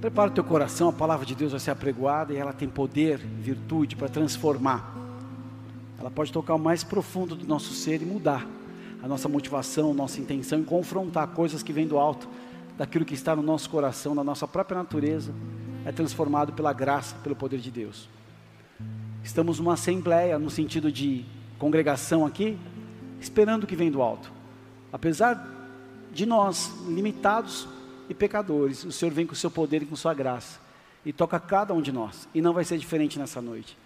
Prepara o teu coração, a palavra de Deus vai ser apregoada e ela tem poder, virtude para transformar. Ela pode tocar o mais profundo do nosso ser e mudar a nossa motivação, nossa intenção e confrontar coisas que vêm do alto, daquilo que está no nosso coração, na nossa própria natureza, é transformado pela graça, pelo poder de Deus. Estamos numa assembleia, no sentido de congregação aqui, esperando o que vem do alto. Apesar de nós, limitados e pecadores, o Senhor vem com o seu poder e com sua graça e toca cada um de nós. E não vai ser diferente nessa noite.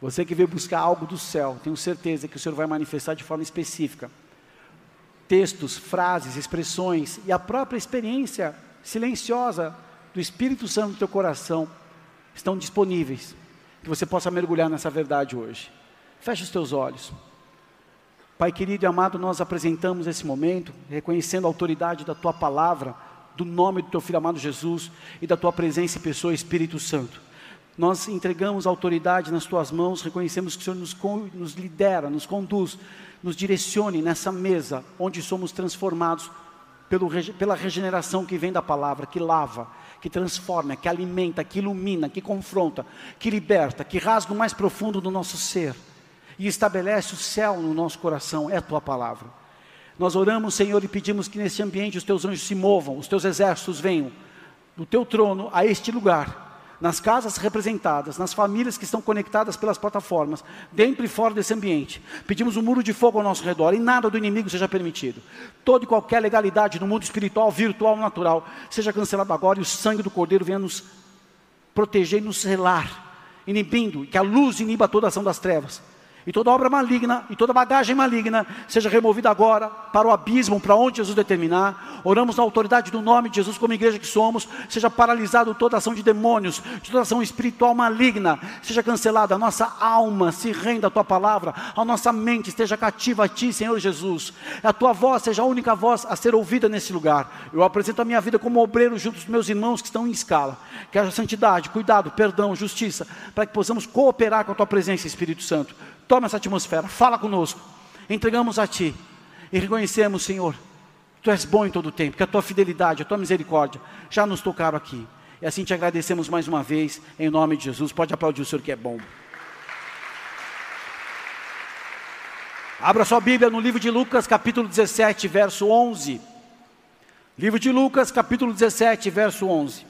Você que veio buscar algo do céu, tenho certeza que o Senhor vai manifestar de forma específica. Textos, frases, expressões e a própria experiência silenciosa do Espírito Santo no teu coração estão disponíveis. Que você possa mergulhar nessa verdade hoje. Feche os teus olhos. Pai querido e amado, nós apresentamos esse momento, reconhecendo a autoridade da tua palavra, do nome do teu filho amado Jesus e da tua presença e pessoa Espírito Santo. Nós entregamos a autoridade nas tuas mãos, reconhecemos que o Senhor nos, nos lidera, nos conduz, nos direcione nessa mesa onde somos transformados pelo, pela regeneração que vem da palavra, que lava, que transforma, que alimenta, que ilumina, que confronta, que liberta, que rasga o mais profundo do nosso ser e estabelece o céu no nosso coração, é a tua palavra. Nós oramos, Senhor, e pedimos que nesse ambiente os teus anjos se movam, os teus exércitos venham do teu trono a este lugar nas casas representadas, nas famílias que estão conectadas pelas plataformas, dentro e fora desse ambiente. Pedimos um muro de fogo ao nosso redor e nada do inimigo seja permitido. Toda e qualquer legalidade no mundo espiritual, virtual, natural, seja cancelado agora e o sangue do Cordeiro venha nos proteger e nos selar, inibindo, que a luz iniba toda a ação das trevas e toda obra maligna e toda bagagem maligna seja removida agora para o abismo, para onde Jesus determinar. Oramos na autoridade do nome de Jesus, como igreja que somos, seja paralisado toda ação de demônios, de toda ação espiritual maligna, seja cancelada. A nossa alma se renda à tua palavra, a nossa mente esteja cativa a ti, Senhor Jesus. A tua voz seja a única voz a ser ouvida nesse lugar. Eu apresento a minha vida como obreiro junto dos meus irmãos que estão em escala. Que haja santidade, cuidado, perdão, justiça, para que possamos cooperar com a tua presença, Espírito Santo. Toma essa atmosfera, fala conosco. Entregamos a Ti e reconhecemos, Senhor, Tu és bom em todo o tempo, que a Tua fidelidade, a Tua misericórdia já nos tocaram aqui. E assim te agradecemos mais uma vez, em nome de Jesus. Pode aplaudir o Senhor que é bom. Abra sua Bíblia no livro de Lucas, capítulo 17, verso 11. Livro de Lucas, capítulo 17, verso 11.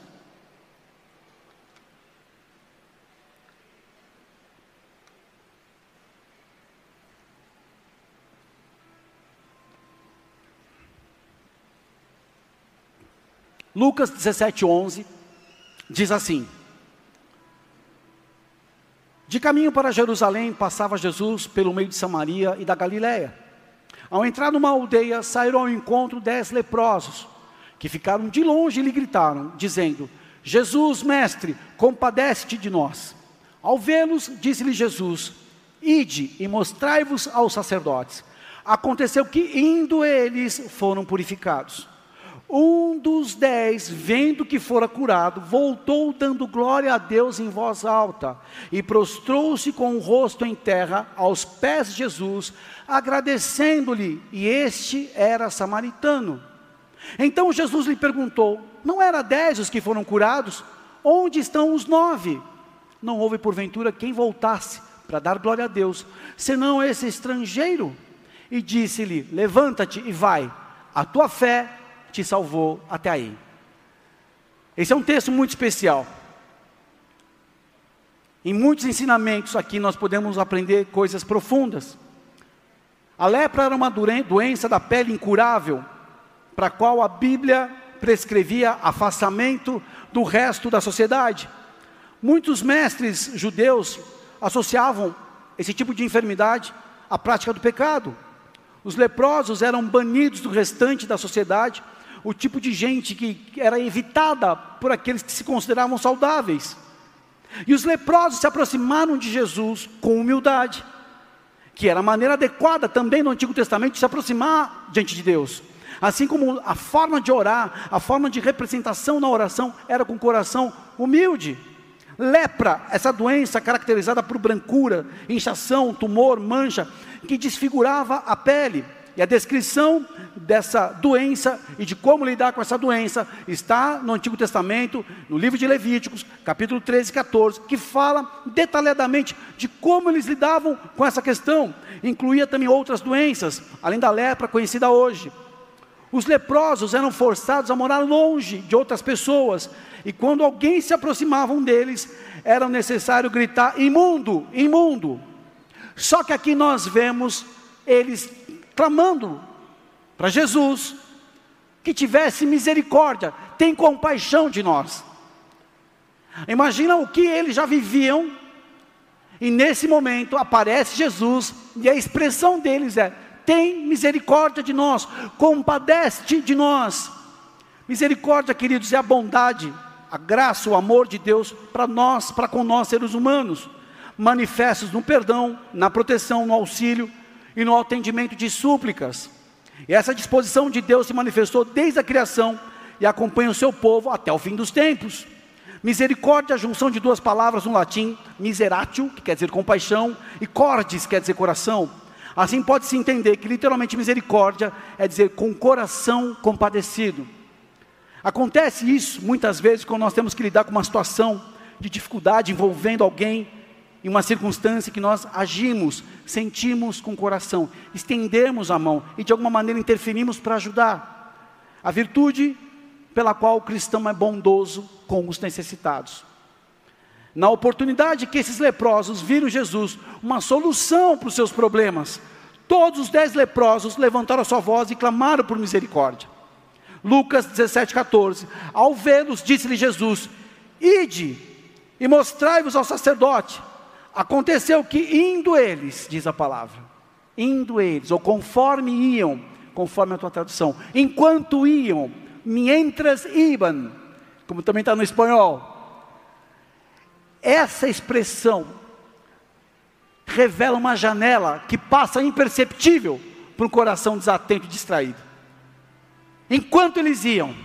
Lucas 17, 11 diz assim: De caminho para Jerusalém passava Jesus pelo meio de Samaria e da Galiléia. Ao entrar numa aldeia, saíram ao encontro dez leprosos, que ficaram de longe e lhe gritaram, dizendo: Jesus, mestre, compadece-te de nós. Ao vê-los, disse-lhe Jesus: Ide e mostrai-vos aos sacerdotes. Aconteceu que, indo eles, foram purificados. Um dos dez, vendo que fora curado, voltou dando glória a Deus em voz alta e prostrou-se com o rosto em terra aos pés de Jesus, agradecendo-lhe, e este era samaritano. Então Jesus lhe perguntou: Não era dez os que foram curados? Onde estão os nove? Não houve porventura quem voltasse para dar glória a Deus, senão esse estrangeiro. E disse-lhe: Levanta-te e vai, a tua fé te salvou até aí. Esse é um texto muito especial. Em muitos ensinamentos aqui nós podemos aprender coisas profundas. A lepra era uma doença da pele incurável, para a qual a Bíblia prescrevia afastamento do resto da sociedade. Muitos mestres judeus associavam esse tipo de enfermidade à prática do pecado. Os leprosos eram banidos do restante da sociedade o tipo de gente que era evitada por aqueles que se consideravam saudáveis. E os leprosos se aproximaram de Jesus com humildade, que era a maneira adequada também no Antigo Testamento de se aproximar diante de Deus. Assim como a forma de orar, a forma de representação na oração era com o coração humilde. Lepra, essa doença caracterizada por brancura, inchação, tumor, mancha, que desfigurava a pele E a descrição dessa doença e de como lidar com essa doença está no Antigo Testamento, no livro de Levíticos, capítulo 13 e 14, que fala detalhadamente de como eles lidavam com essa questão. Incluía também outras doenças, além da lepra conhecida hoje. Os leprosos eram forçados a morar longe de outras pessoas, e quando alguém se aproximava deles, era necessário gritar: imundo, imundo. Só que aqui nós vemos eles clamando para Jesus que tivesse misericórdia, tem compaixão de nós. Imagina o que eles já viviam, e nesse momento aparece Jesus, e a expressão deles é: tem misericórdia de nós, compadece de nós. Misericórdia, queridos, é a bondade, a graça, o amor de Deus para nós, para com nós seres humanos, manifestos no perdão, na proteção, no auxílio e no atendimento de súplicas. E essa disposição de Deus se manifestou desde a criação e acompanha o seu povo até o fim dos tempos. Misericórdia, a junção de duas palavras no latim, miseratio, que quer dizer compaixão, e cordis, que quer dizer coração. Assim pode-se entender que literalmente misericórdia é dizer com coração compadecido. Acontece isso muitas vezes quando nós temos que lidar com uma situação de dificuldade envolvendo alguém em uma circunstância que nós agimos, sentimos com o coração, estendemos a mão e de alguma maneira interferimos para ajudar. A virtude pela qual o cristão é bondoso com os necessitados. Na oportunidade que esses leprosos viram Jesus uma solução para os seus problemas, todos os dez leprosos levantaram a sua voz e clamaram por misericórdia. Lucas 17, 14. Ao vê-los, disse-lhe Jesus: Ide e mostrai-vos ao sacerdote. Aconteceu que indo eles, diz a palavra, indo eles, ou conforme iam, conforme a tua tradução, enquanto iam, mientras iban, como também está no espanhol. Essa expressão revela uma janela que passa imperceptível para um coração desatento e distraído. Enquanto eles iam,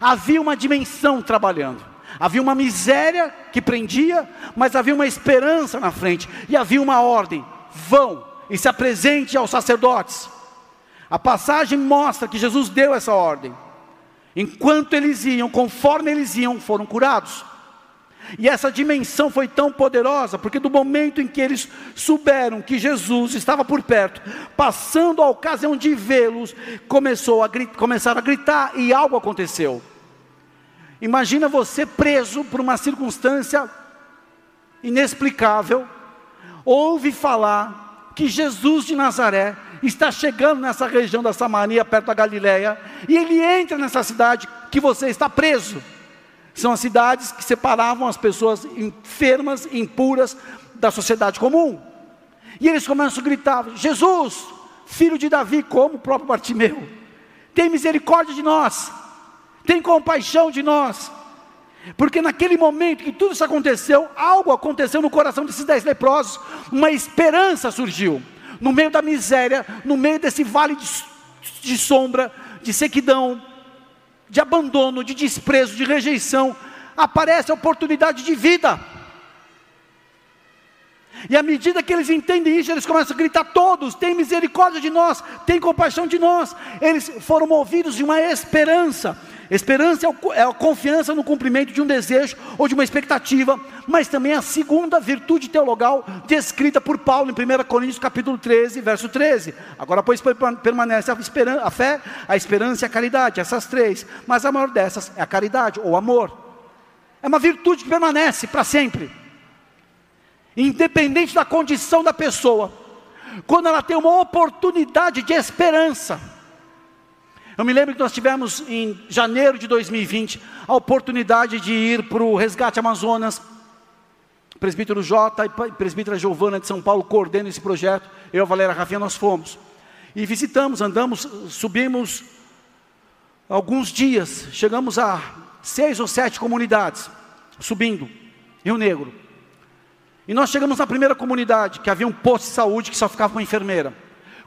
havia uma dimensão trabalhando. Havia uma miséria que prendia, mas havia uma esperança na frente, e havia uma ordem: vão e se apresente aos sacerdotes. A passagem mostra que Jesus deu essa ordem. Enquanto eles iam, conforme eles iam, foram curados. E essa dimensão foi tão poderosa, porque do momento em que eles souberam que Jesus estava por perto, passando a ocasião de vê-los, começou a começaram a gritar e algo aconteceu. Imagina você preso por uma circunstância inexplicável, ouve falar que Jesus de Nazaré está chegando nessa região da Samaria, perto da Galileia, e ele entra nessa cidade que você está preso. São as cidades que separavam as pessoas enfermas, impuras da sociedade comum. E eles começam a gritar: Jesus, filho de Davi, como o próprio Bartimeu, tem misericórdia de nós tem compaixão de nós. Porque naquele momento que tudo isso aconteceu, algo aconteceu no coração desses dez leprosos, uma esperança surgiu. No meio da miséria, no meio desse vale de, de sombra, de sequidão, de abandono, de desprezo, de rejeição, aparece a oportunidade de vida. E à medida que eles entendem isso, eles começam a gritar: todos, tem misericórdia de nós, tem compaixão de nós. Eles foram movidos de uma esperança. Esperança é, é a confiança no cumprimento de um desejo ou de uma expectativa, mas também a segunda virtude teologal descrita por Paulo em 1 Coríntios capítulo 13, verso 13. Agora, pois, permanece a, esperança, a fé, a esperança e a caridade, essas três, mas a maior dessas é a caridade ou amor. É uma virtude que permanece para sempre, independente da condição da pessoa, quando ela tem uma oportunidade de esperança, eu me lembro que nós tivemos em janeiro de 2020 a oportunidade de ir para o Resgate Amazonas. O presbítero J e presbítera Giovana de São Paulo coordenam esse projeto. Eu a Valéria Rafinha nós fomos. E visitamos, andamos, subimos alguns dias. Chegamos a seis ou sete comunidades, subindo, Rio Negro. E nós chegamos na primeira comunidade, que havia um posto de saúde que só ficava uma enfermeira.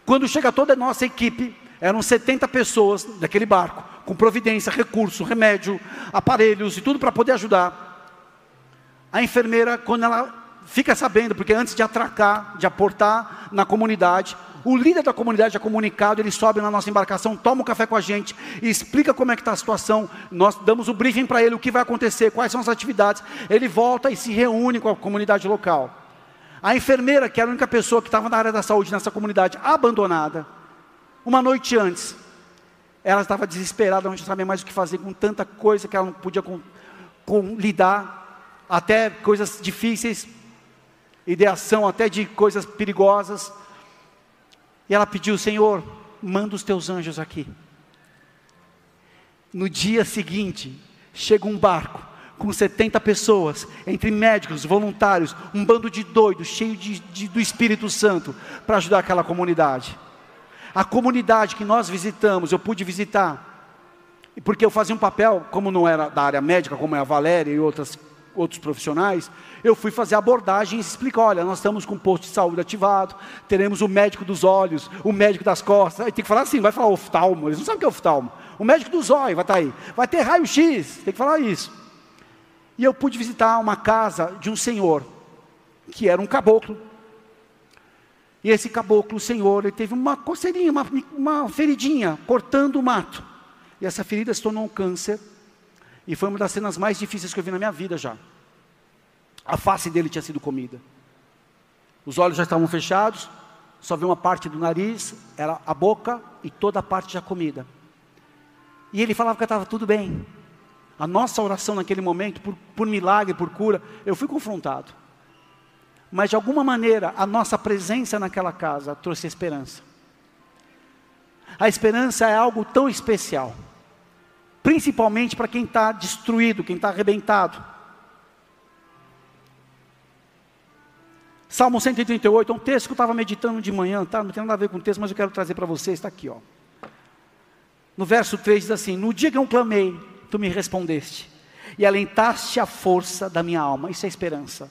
Quando chega toda a nossa equipe, eram 70 pessoas daquele barco, com providência, recurso, remédio, aparelhos e tudo para poder ajudar. A enfermeira, quando ela fica sabendo, porque antes de atracar, de aportar na comunidade, o líder da comunidade é comunicado, ele sobe na nossa embarcação, toma um café com a gente, explica como é que está a situação, nós damos o briefing para ele, o que vai acontecer, quais são as atividades, ele volta e se reúne com a comunidade local. A enfermeira, que era a única pessoa que estava na área da saúde nessa comunidade, abandonada, uma noite antes, ela estava desesperada, não sabia mais o que fazer com tanta coisa que ela não podia com, com, lidar, até coisas difíceis, ideação até de coisas perigosas. E ela pediu, Senhor, manda os teus anjos aqui. No dia seguinte, chega um barco com 70 pessoas, entre médicos, voluntários, um bando de doidos, cheio de, de, do Espírito Santo, para ajudar aquela comunidade. A comunidade que nós visitamos, eu pude visitar, porque eu fazia um papel, como não era da área médica, como é a Valéria e outras, outros profissionais, eu fui fazer abordagem e explicar, olha, nós estamos com o posto de saúde ativado, teremos o médico dos olhos, o médico das costas, aí tem que falar assim, vai falar oftalmo, eles não sabem o que é oftalmo, o médico dos olhos vai estar aí, vai ter raio-x, tem que falar isso. E eu pude visitar uma casa de um senhor, que era um caboclo, e esse caboclo, o senhor, ele teve uma coceirinha, uma, uma feridinha, cortando o mato. E essa ferida se tornou um câncer. E foi uma das cenas mais difíceis que eu vi na minha vida já. A face dele tinha sido comida. Os olhos já estavam fechados, só vi uma parte do nariz, era a boca e toda a parte já comida. E ele falava que estava tudo bem. A nossa oração naquele momento, por, por milagre, por cura, eu fui confrontado mas de alguma maneira a nossa presença naquela casa trouxe esperança. A esperança é algo tão especial, principalmente para quem está destruído, quem está arrebentado. Salmo 138 é um texto que eu estava meditando de manhã, tá? não tem nada a ver com o texto, mas eu quero trazer para vocês, está aqui. Ó. No verso 3 diz assim: No dia que eu clamei, tu me respondeste, e alentaste a força da minha alma. Isso é esperança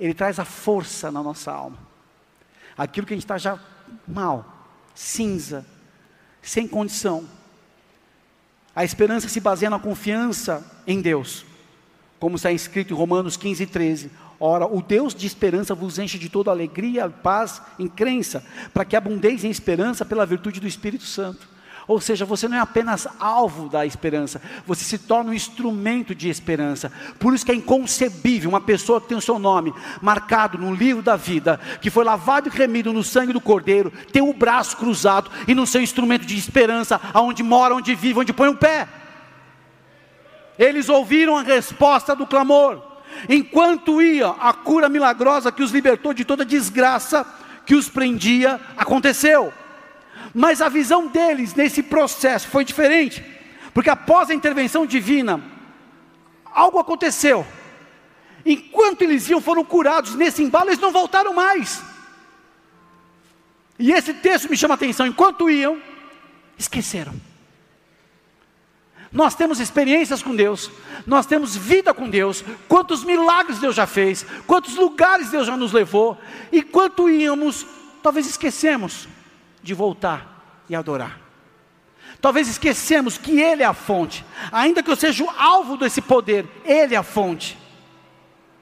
ele traz a força na nossa alma. Aquilo que a gente está já mal, cinza, sem condição. A esperança se baseia na confiança em Deus, como está escrito em Romanos 15, 13. Ora, o Deus de esperança vos enche de toda alegria, paz, em crença, para que abundeis em esperança pela virtude do Espírito Santo. Ou seja, você não é apenas alvo da esperança, você se torna um instrumento de esperança. Por isso que é inconcebível uma pessoa que tem o seu nome marcado no livro da vida, que foi lavado e remido no sangue do Cordeiro, ter o braço cruzado e não ser um instrumento de esperança, aonde mora, onde vive, onde põe o pé. Eles ouviram a resposta do clamor. Enquanto ia, a cura milagrosa que os libertou de toda desgraça que os prendia aconteceu. Mas a visão deles nesse processo foi diferente, porque após a intervenção divina, algo aconteceu. Enquanto eles iam, foram curados, nesse embalo eles não voltaram mais. E esse texto me chama a atenção: enquanto iam, esqueceram. Nós temos experiências com Deus, nós temos vida com Deus, quantos milagres Deus já fez, quantos lugares Deus já nos levou, e quanto íamos, talvez esquecemos de voltar e adorar. Talvez esquecemos que Ele é a fonte, ainda que eu seja o alvo desse poder, Ele é a fonte.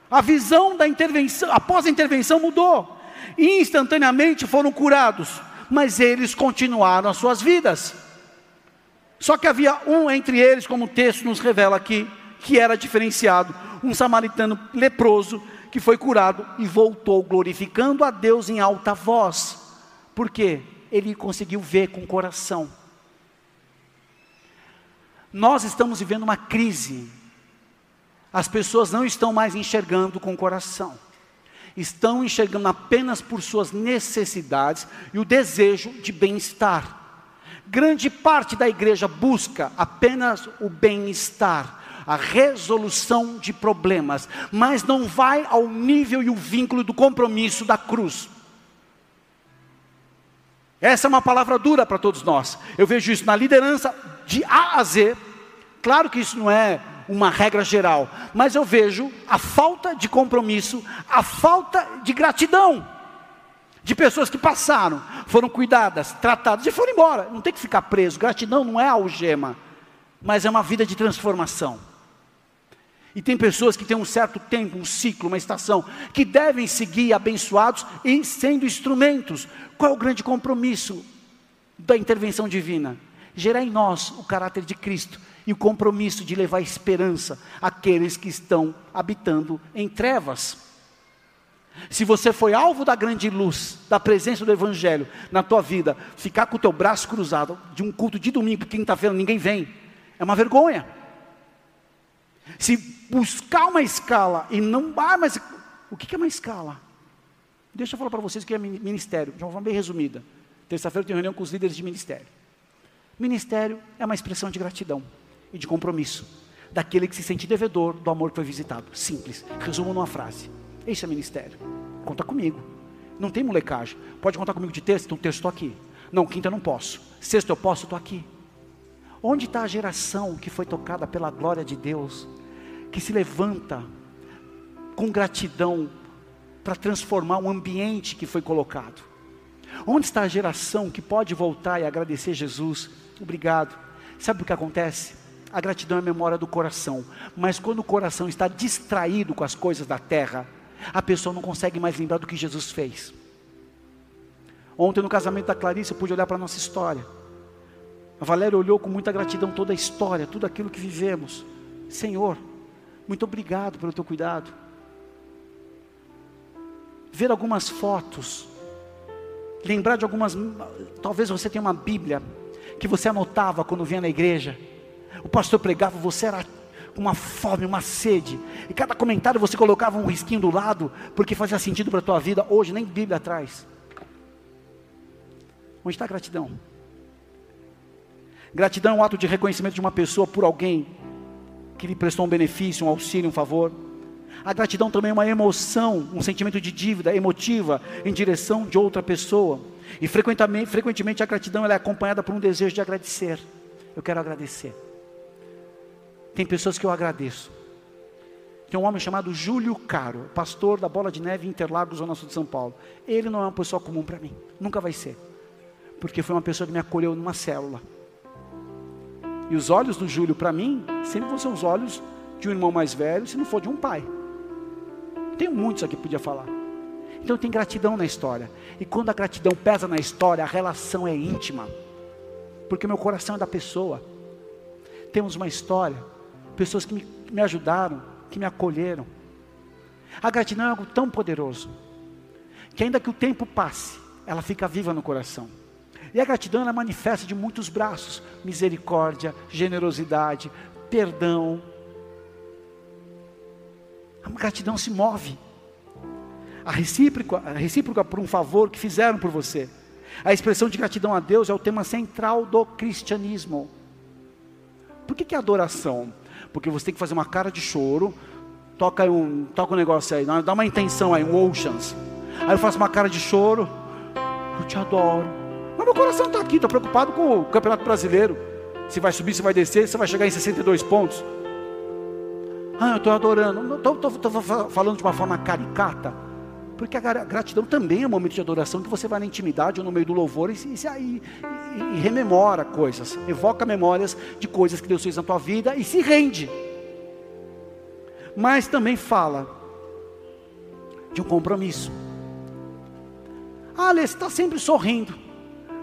A visão da intervenção, após a intervenção mudou, e instantaneamente foram curados, mas eles continuaram as suas vidas. Só que havia um entre eles, como o texto nos revela aqui, que era diferenciado, um samaritano leproso que foi curado e voltou glorificando a Deus em alta voz. Por quê? Ele conseguiu ver com o coração. Nós estamos vivendo uma crise. As pessoas não estão mais enxergando com o coração. Estão enxergando apenas por suas necessidades e o desejo de bem-estar. Grande parte da igreja busca apenas o bem-estar, a resolução de problemas, mas não vai ao nível e o vínculo do compromisso da cruz. Essa é uma palavra dura para todos nós. Eu vejo isso na liderança de A a Z. Claro que isso não é uma regra geral, mas eu vejo a falta de compromisso, a falta de gratidão de pessoas que passaram, foram cuidadas, tratadas e foram embora. Não tem que ficar preso. Gratidão não é algema, mas é uma vida de transformação. E tem pessoas que têm um certo tempo, um ciclo, uma estação, que devem seguir abençoados e sendo instrumentos. Qual é o grande compromisso da intervenção divina? Gerar em nós o caráter de Cristo e o compromisso de levar esperança àqueles que estão habitando em trevas. Se você foi alvo da grande luz, da presença do Evangelho na tua vida, ficar com o teu braço cruzado de um culto de domingo, quinta-feira ninguém vem, é uma vergonha. Se buscar uma escala e não. Ah, mas o que é uma escala? Deixa eu falar para vocês o que é ministério, de uma forma bem resumida. Terça-feira eu tenho reunião com os líderes de ministério. Ministério é uma expressão de gratidão e de compromisso daquele que se sente devedor do amor que foi visitado. Simples. Resumo numa frase. Esse é ministério. Conta comigo. Não tem molecagem. Pode contar comigo de terça? Então terça estou aqui. Não, quinta eu não posso. Sexta eu posso, estou aqui. Onde está a geração que foi tocada pela glória de Deus, que se levanta com gratidão para transformar um ambiente que foi colocado? Onde está a geração que pode voltar e agradecer Jesus? Obrigado. Sabe o que acontece? A gratidão é a memória do coração, mas quando o coração está distraído com as coisas da terra, a pessoa não consegue mais lembrar do que Jesus fez. Ontem no casamento da Clarice eu pude olhar para a nossa história. A Valéria olhou com muita gratidão toda a história, tudo aquilo que vivemos. Senhor, muito obrigado pelo teu cuidado. Ver algumas fotos, lembrar de algumas, talvez você tenha uma Bíblia que você anotava quando vinha na igreja. O pastor pregava, você era uma fome, uma sede. E cada comentário você colocava um risquinho do lado, porque fazia sentido para a tua vida. Hoje nem Bíblia atrás. Onde está a gratidão? Gratidão é um ato de reconhecimento de uma pessoa por alguém que lhe prestou um benefício, um auxílio, um favor. A gratidão também é uma emoção, um sentimento de dívida emotiva em direção de outra pessoa. E frequentemente, frequentemente a gratidão é acompanhada por um desejo de agradecer. Eu quero agradecer. Tem pessoas que eu agradeço. Tem um homem chamado Júlio Caro, pastor da Bola de Neve Interlagos, Zona Sul de São Paulo. Ele não é uma pessoa comum para mim, nunca vai ser. Porque foi uma pessoa que me acolheu numa célula. E os olhos do Júlio, para mim, sempre vão ser os olhos de um irmão mais velho, se não for de um pai. Tem muitos aqui que podia falar. Então tem gratidão na história. E quando a gratidão pesa na história, a relação é íntima. Porque meu coração é da pessoa. Temos uma história pessoas que me, me ajudaram, que me acolheram. A gratidão é algo tão poderoso, que ainda que o tempo passe, ela fica viva no coração. E a gratidão ela manifesta de muitos braços: misericórdia, generosidade, perdão. A gratidão se move. A recíproca, a recíproca por um favor que fizeram por você. A expressão de gratidão a Deus é o tema central do cristianismo. Por que, que é adoração? porque você tem que fazer uma cara de choro, toca um, toca um negócio aí, dá uma intenção aí, um oceans. Aí eu faço uma cara de choro, eu te adoro. Meu coração está aqui, estou preocupado com o Campeonato Brasileiro. Se vai subir, se vai descer, se vai chegar em 62 pontos. Ah, eu estou adorando. Estou falando de uma forma caricata. Porque a gratidão também é um momento de adoração que você vai na intimidade ou no meio do louvor e, e, e, e rememora coisas, evoca memórias de coisas que Deus fez na tua vida e se rende. Mas também fala de um compromisso. Ah, Alê, você está sempre sorrindo.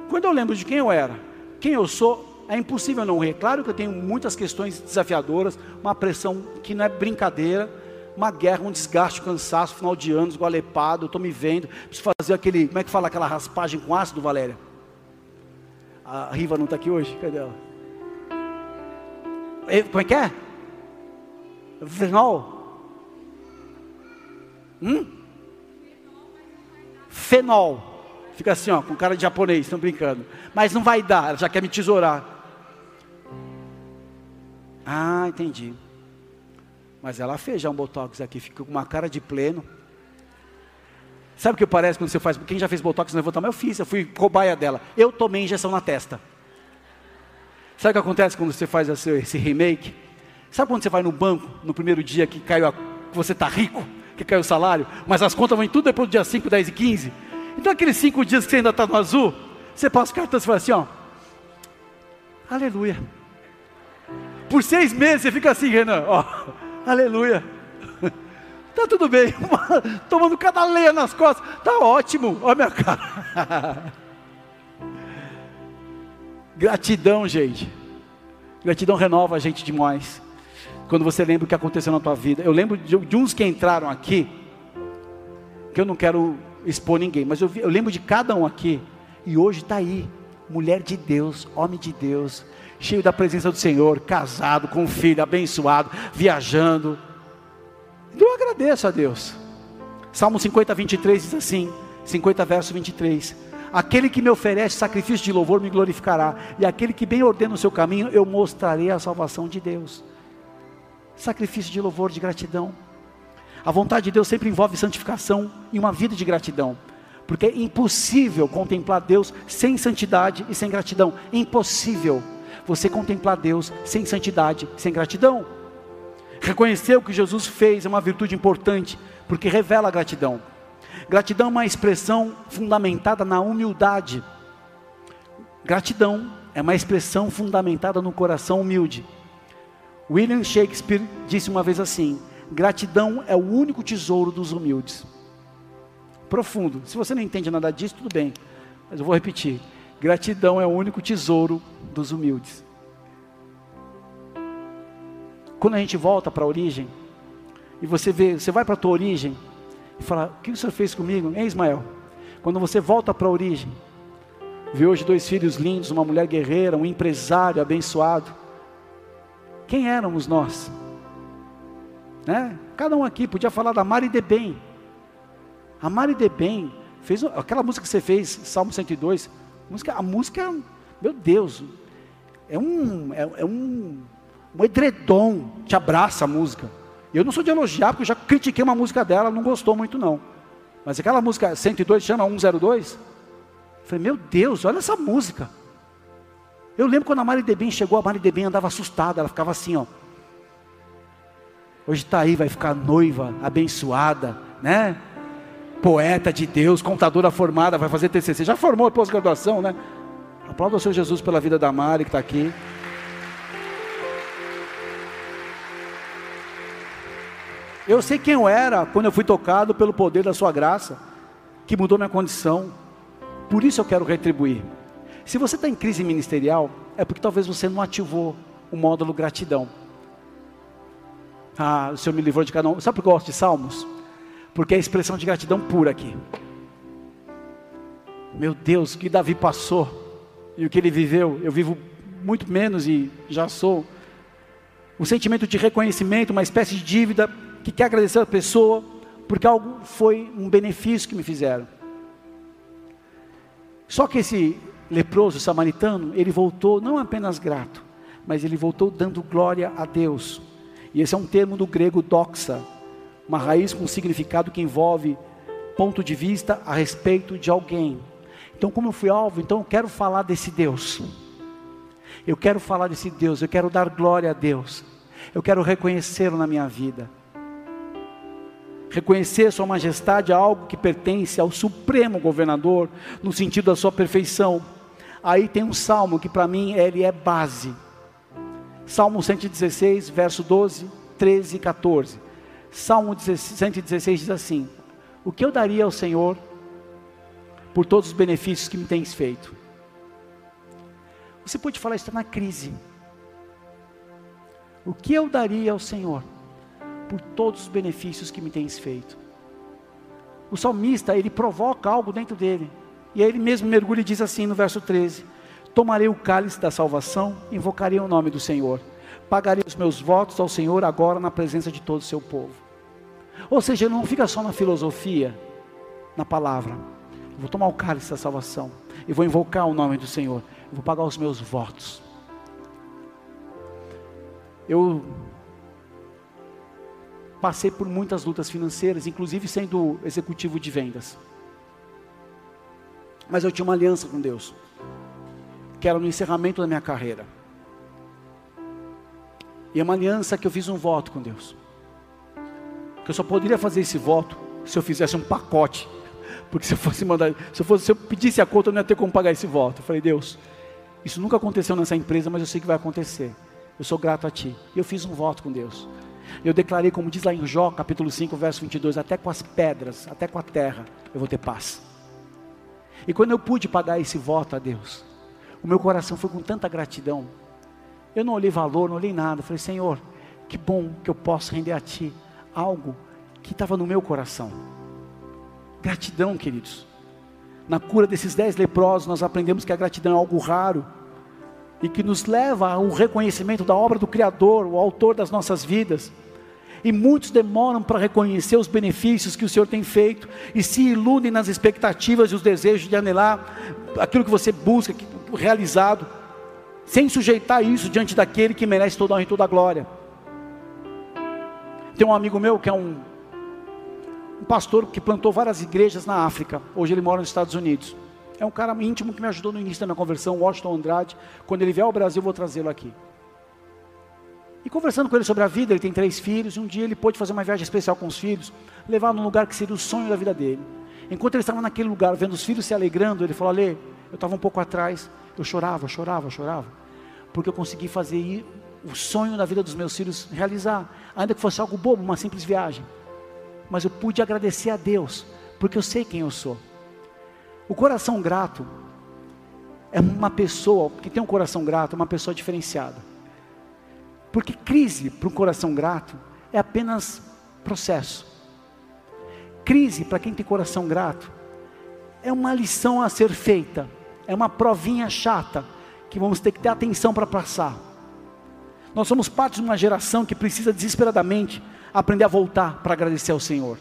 Quando eu lembro de quem eu era, quem eu sou, é impossível não rir. Claro que eu tenho muitas questões desafiadoras, uma pressão que não é brincadeira uma guerra, um desgaste, um cansaço, final de ano, esgoalepado, eu estou me vendo, preciso fazer aquele, como é que fala aquela raspagem com ácido, Valéria? A Riva não está aqui hoje? Cadê ela? Como é que é? Fenol? Hum? Fenol. Fica assim, ó, com cara de japonês, estão brincando. Mas não vai dar, ela já quer me tesourar. Ah, entendi. Mas ela fez já um botox aqui, fica com uma cara de pleno. Sabe o que parece quando você faz? Quem já fez botox não levanta, mas eu fiz, eu fui cobaia dela. Eu tomei injeção na testa. Sabe o que acontece quando você faz esse, esse remake? Sabe quando você vai no banco, no primeiro dia que caiu a, você está rico, que caiu o salário, mas as contas vão tudo depois do dia 5, 10 e 15? Então aqueles cinco dias que você ainda está no azul, você passa o cartão e fala assim, ó. Aleluia. Por seis meses você fica assim, Renan, ó. Aleluia. Tá tudo bem. Tomando cada leia nas costas. Tá ótimo. Olha minha cara. Gratidão, gente. Gratidão renova a gente demais. Quando você lembra o que aconteceu na tua vida. Eu lembro de, de uns que entraram aqui, que eu não quero expor ninguém, mas eu, eu lembro de cada um aqui, e hoje está aí, mulher de Deus, homem de Deus, cheio da presença do Senhor, casado, com um filho, abençoado, viajando. Eu agradeço a Deus. Salmo 50, 23 diz assim: 50 verso 23. Aquele que me oferece sacrifício de louvor me glorificará, e aquele que bem ordena o seu caminho, eu mostrarei a salvação de Deus. Sacrifício de louvor, de gratidão. A vontade de Deus sempre envolve santificação e uma vida de gratidão, porque é impossível contemplar Deus sem santidade e sem gratidão. Impossível você contemplar Deus sem santidade, sem gratidão. Reconhecer o que Jesus fez é uma virtude importante, porque revela a gratidão. Gratidão é uma expressão fundamentada na humildade. Gratidão é uma expressão fundamentada no coração humilde. William Shakespeare disse uma vez assim: gratidão é o único tesouro dos humildes. Profundo. Se você não entende nada disso, tudo bem. Mas eu vou repetir. Gratidão é o único tesouro dos humildes. Quando a gente volta para a origem, e você vê, você vai para a tua origem, e fala: O que o Senhor fez comigo, hein, Ismael? Quando você volta para a origem, vê hoje dois filhos lindos, uma mulher guerreira, um empresário abençoado. Quem éramos nós? Né? Cada um aqui podia falar da Mari de Bem. A Mari de Bem fez aquela música que você fez, Salmo 102. A música, a música meu Deus, é um, é, é um, um edredom, te abraça a música. Eu não sou de elogiar, porque eu já critiquei uma música dela, não gostou muito não. Mas aquela música 102 chama 102. Eu falei, meu Deus, olha essa música. Eu lembro quando a Mari Debem chegou, a Mari Debem andava assustada, ela ficava assim, ó. Hoje está aí, vai ficar noiva, abençoada, né? Poeta de Deus, contadora formada, vai fazer TCC. Já formou pós-graduação, né? Aplauda o Senhor Jesus pela vida da Mari que está aqui. Eu sei quem eu era quando eu fui tocado pelo poder da Sua graça, que mudou minha condição. Por isso eu quero retribuir. Se você está em crise ministerial, é porque talvez você não ativou o módulo gratidão. Ah, o Senhor me livrou de cada um. Sabe por que eu gosto de salmos? Porque é a expressão de gratidão pura aqui. Meu Deus, o que Davi passou e o que ele viveu, eu vivo muito menos e já sou. O sentimento de reconhecimento, uma espécie de dívida que quer agradecer a pessoa porque algo foi um benefício que me fizeram. Só que esse leproso samaritano, ele voltou não apenas grato, mas ele voltou dando glória a Deus. E esse é um termo do grego doxa, uma raiz com significado que envolve ponto de vista a respeito de alguém. Então, como eu fui alvo, então eu quero falar desse Deus. Eu quero falar desse Deus, eu quero dar glória a Deus. Eu quero reconhecê-lo na minha vida. Reconhecer Sua Majestade é algo que pertence ao Supremo Governador, no sentido da sua perfeição. Aí tem um salmo que para mim ele é base. Salmo 116, verso 12, 13 e 14. Salmo 116 diz assim: O que eu daria ao Senhor por todos os benefícios que me tens feito? Você pode falar, está na crise. O que eu daria ao Senhor? por todos os benefícios que me tens feito. O salmista, ele provoca algo dentro dele. E aí ele mesmo mergulha e diz assim no verso 13: Tomarei o cálice da salvação, invocarei o nome do Senhor. Pagarei os meus votos ao Senhor agora na presença de todo o seu povo. Ou seja, não fica só na filosofia, na palavra. Eu vou tomar o cálice da salvação e vou invocar o nome do Senhor. Eu vou pagar os meus votos. Eu passei por muitas lutas financeiras, inclusive sendo executivo de vendas. Mas eu tinha uma aliança com Deus, que era no encerramento da minha carreira. E é uma aliança que eu fiz um voto com Deus. Que eu só poderia fazer esse voto se eu fizesse um pacote. Porque se eu fosse mandar, se eu, fosse, se eu pedisse a conta, eu não ia ter como pagar esse voto. Eu falei, Deus, isso nunca aconteceu nessa empresa, mas eu sei que vai acontecer. Eu sou grato a Ti. E eu fiz um voto com Deus. Eu declarei, como diz lá em Jó, capítulo 5, verso 22, até com as pedras, até com a terra, eu vou ter paz. E quando eu pude pagar esse voto a Deus, o meu coração foi com tanta gratidão. Eu não olhei valor, não olhei nada. falei, Senhor, que bom que eu posso render a Ti algo que estava no meu coração. Gratidão, queridos. Na cura desses dez leprosos, nós aprendemos que a gratidão é algo raro e que nos leva ao reconhecimento da obra do Criador, o autor das nossas vidas. E muitos demoram para reconhecer os benefícios que o Senhor tem feito e se iludem nas expectativas e os desejos de anelar aquilo que você busca realizado, sem sujeitar isso diante daquele que merece toda a honra e toda a glória. Tem um amigo meu que é um, um pastor que plantou várias igrejas na África, hoje ele mora nos Estados Unidos. É um cara íntimo que me ajudou no início da minha conversão, Washington Andrade. Quando ele vier ao Brasil, eu vou trazê-lo aqui. E conversando com ele sobre a vida, ele tem três filhos, e um dia ele pôde fazer uma viagem especial com os filhos, levar num lugar que seria o sonho da vida dele. Enquanto ele estava naquele lugar, vendo os filhos se alegrando, ele falou: Ale, eu estava um pouco atrás, eu chorava, chorava, chorava, porque eu consegui fazer o sonho da vida dos meus filhos realizar, ainda que fosse algo bobo, uma simples viagem. Mas eu pude agradecer a Deus, porque eu sei quem eu sou. O coração grato é uma pessoa que tem um coração grato, é uma pessoa diferenciada. Porque crise para um coração grato é apenas processo. Crise para quem tem coração grato é uma lição a ser feita, é uma provinha chata que vamos ter que ter atenção para passar. Nós somos parte de uma geração que precisa desesperadamente aprender a voltar para agradecer ao Senhor.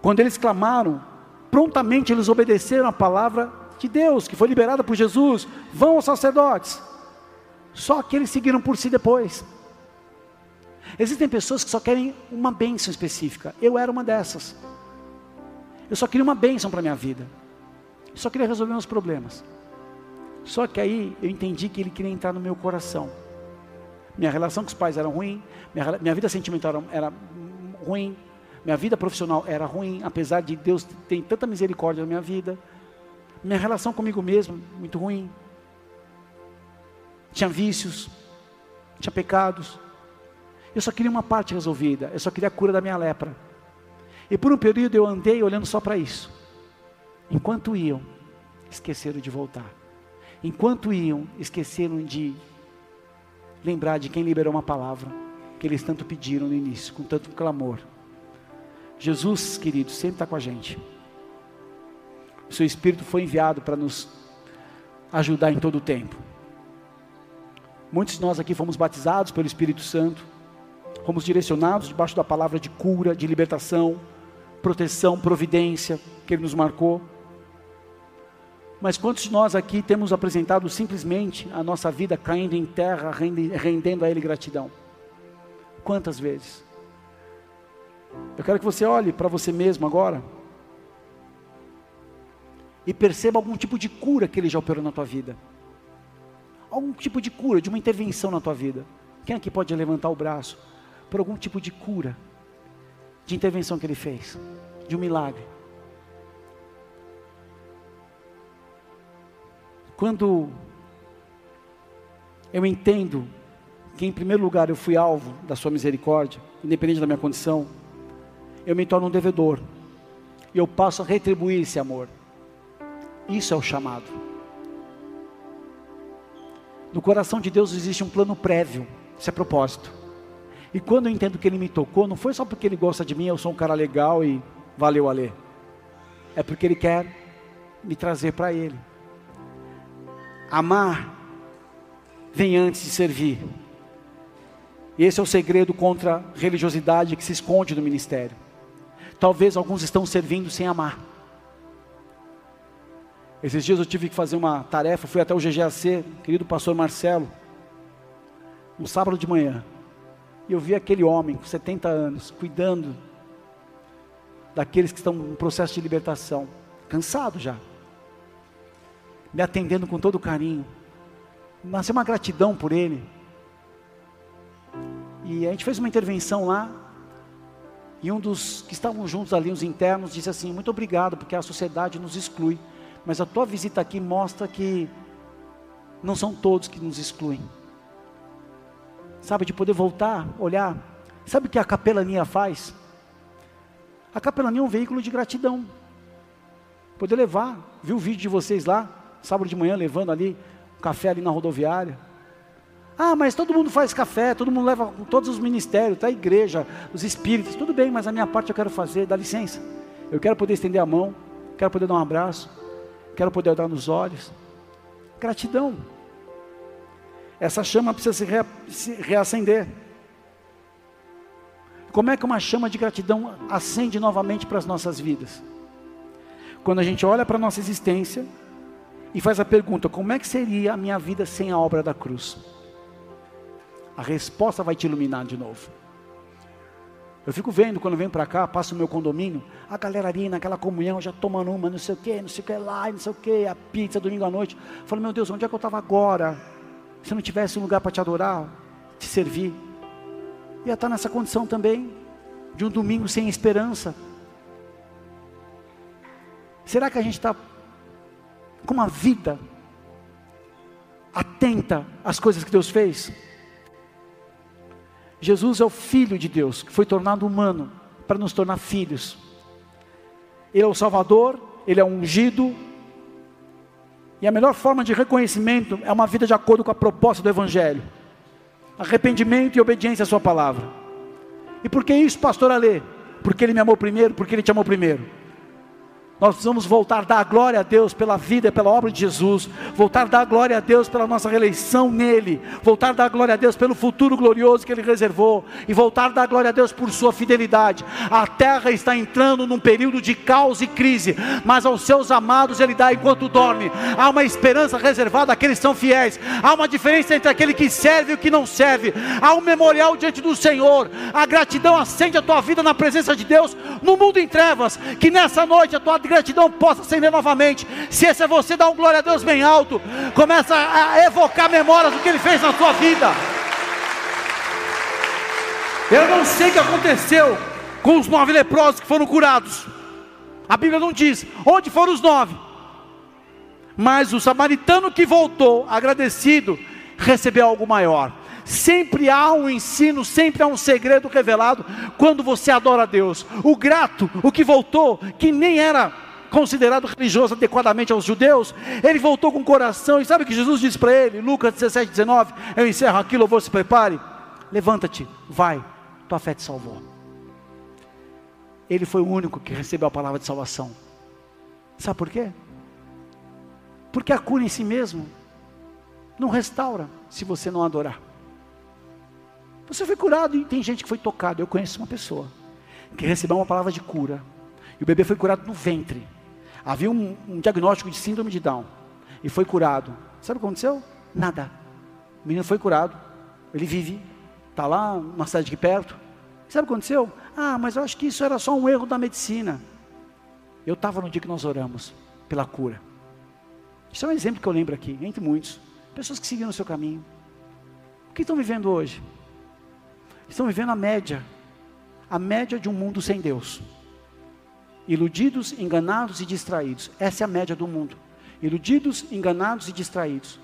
Quando eles clamaram, prontamente eles obedeceram a palavra de Deus, que foi liberada por Jesus. Vão aos sacerdotes. Só que eles seguiram por si depois. Existem pessoas que só querem uma bênção específica. Eu era uma dessas. Eu só queria uma bênção para a minha vida. Só queria resolver meus problemas. Só que aí eu entendi que ele queria entrar no meu coração. Minha relação com os pais era ruim, minha, minha vida sentimental era, era ruim, minha vida profissional era ruim, apesar de Deus ter tanta misericórdia na minha vida. Minha relação comigo mesmo, muito ruim. Tinha vícios, tinha pecados. Eu só queria uma parte resolvida, eu só queria a cura da minha lepra. E por um período eu andei olhando só para isso. Enquanto iam, esqueceram de voltar. Enquanto iam, esqueceram de lembrar de quem liberou uma palavra que eles tanto pediram no início, com tanto clamor. Jesus, querido, sempre está com a gente. O seu Espírito foi enviado para nos ajudar em todo o tempo. Muitos de nós aqui fomos batizados pelo Espírito Santo, fomos direcionados debaixo da palavra de cura, de libertação, proteção, providência que Ele nos marcou. Mas quantos de nós aqui temos apresentado simplesmente a nossa vida caindo em terra, rendendo a Ele gratidão? Quantas vezes? Eu quero que você olhe para você mesmo agora e perceba algum tipo de cura que ele já operou na tua vida. Algum tipo de cura, de uma intervenção na tua vida. Quem aqui pode levantar o braço por algum tipo de cura, de intervenção que ele fez, de um milagre? Quando eu entendo que em primeiro lugar eu fui alvo da sua misericórdia, independente da minha condição, eu me torno um devedor. E eu passo a retribuir esse amor. Isso é o chamado. No coração de Deus existe um plano prévio, isso é propósito. E quando eu entendo que Ele me tocou, não foi só porque Ele gosta de mim, eu sou um cara legal e valeu a ler. É porque Ele quer me trazer para Ele. Amar vem antes de servir. Esse é o segredo contra a religiosidade que se esconde no ministério. Talvez alguns estão servindo sem amar. Esses dias eu tive que fazer uma tarefa, fui até o GGAC, querido pastor Marcelo, um sábado de manhã. E eu vi aquele homem com 70 anos, cuidando daqueles que estão em processo de libertação, cansado já, me atendendo com todo carinho. Nasceu uma gratidão por ele. E a gente fez uma intervenção lá, e um dos que estavam juntos ali, os internos, disse assim: Muito obrigado, porque a sociedade nos exclui. Mas a tua visita aqui mostra que não são todos que nos excluem. sabe, de poder voltar, olhar. Sabe o que a capelania faz? A capelania é um veículo de gratidão. Poder levar, viu o vídeo de vocês lá, sábado de manhã, levando ali um café ali na rodoviária. Ah, mas todo mundo faz café, todo mundo leva todos os ministérios, tá? a igreja, os espíritos, tudo bem, mas a minha parte eu quero fazer, dá licença. Eu quero poder estender a mão, quero poder dar um abraço, quero poder olhar nos olhos. Gratidão. Essa chama precisa se, se reacender. Como é que uma chama de gratidão acende novamente para as nossas vidas? Quando a gente olha para a nossa existência e faz a pergunta: como é que seria a minha vida sem a obra da cruz? A resposta vai te iluminar de novo. Eu fico vendo quando venho para cá, passo o meu condomínio, a galera ali naquela comunhão, já tomando uma, não sei o que, não sei o que lá, não sei o que, a pizza domingo à noite. Eu falo, meu Deus, onde é que eu estava agora? Se eu não tivesse um lugar para te adorar, te servir. Ia estar nessa condição também, de um domingo sem esperança. Será que a gente está com uma vida atenta às coisas que Deus fez? Jesus é o Filho de Deus, que foi tornado humano para nos tornar filhos. Ele é o Salvador, ele é o ungido. E a melhor forma de reconhecimento é uma vida de acordo com a proposta do Evangelho: arrependimento e obediência à Sua palavra. E por que isso, pastor Alê? Porque Ele me amou primeiro, porque Ele te amou primeiro. Nós precisamos voltar a dar glória a Deus pela vida e pela obra de Jesus, voltar a dar glória a Deus pela nossa reeleição nele, voltar a dar glória a Deus pelo futuro glorioso que ele reservou, e voltar a dar glória a Deus por sua fidelidade. A terra está entrando num período de caos e crise, mas aos seus amados ele dá enquanto dorme. Há uma esperança reservada àqueles que são fiéis, há uma diferença entre aquele que serve e o que não serve, há um memorial diante do Senhor. A gratidão acende a tua vida na presença de Deus no mundo em trevas, que nessa noite a tua gratidão possa acender novamente. Se esse é você, dá um glória a Deus bem alto. Começa a evocar memórias do que Ele fez na sua vida. Eu não sei o que aconteceu com os nove leprosos que foram curados. A Bíblia não diz onde foram os nove. Mas o samaritano que voltou, agradecido, recebeu algo maior. Sempre há um ensino, sempre há um segredo revelado quando você adora a Deus. O grato, o que voltou, que nem era considerado religioso adequadamente aos judeus, ele voltou com o coração, e sabe o que Jesus disse para ele, Lucas 17, 19, eu encerro aqui, louvor se prepare, levanta-te, vai, tua fé te salvou. Ele foi o único que recebeu a palavra de salvação. Sabe por quê? Porque a cura em si mesmo não restaura se você não adorar. Você foi curado e tem gente que foi tocado. Eu conheço uma pessoa que recebeu uma palavra de cura. E o bebê foi curado no ventre. Havia um, um diagnóstico de síndrome de Down. E foi curado. Sabe o que aconteceu? Nada. O menino foi curado. Ele vive. Está lá, numa cidade aqui perto. Sabe o que aconteceu? Ah, mas eu acho que isso era só um erro da medicina. Eu estava no dia que nós oramos pela cura. Isso é um exemplo que eu lembro aqui, entre muitos. Pessoas que seguiram o seu caminho. O que estão vivendo hoje? Estão vivendo a média, a média de um mundo sem Deus. Iludidos, enganados e distraídos. Essa é a média do mundo. Iludidos, enganados e distraídos.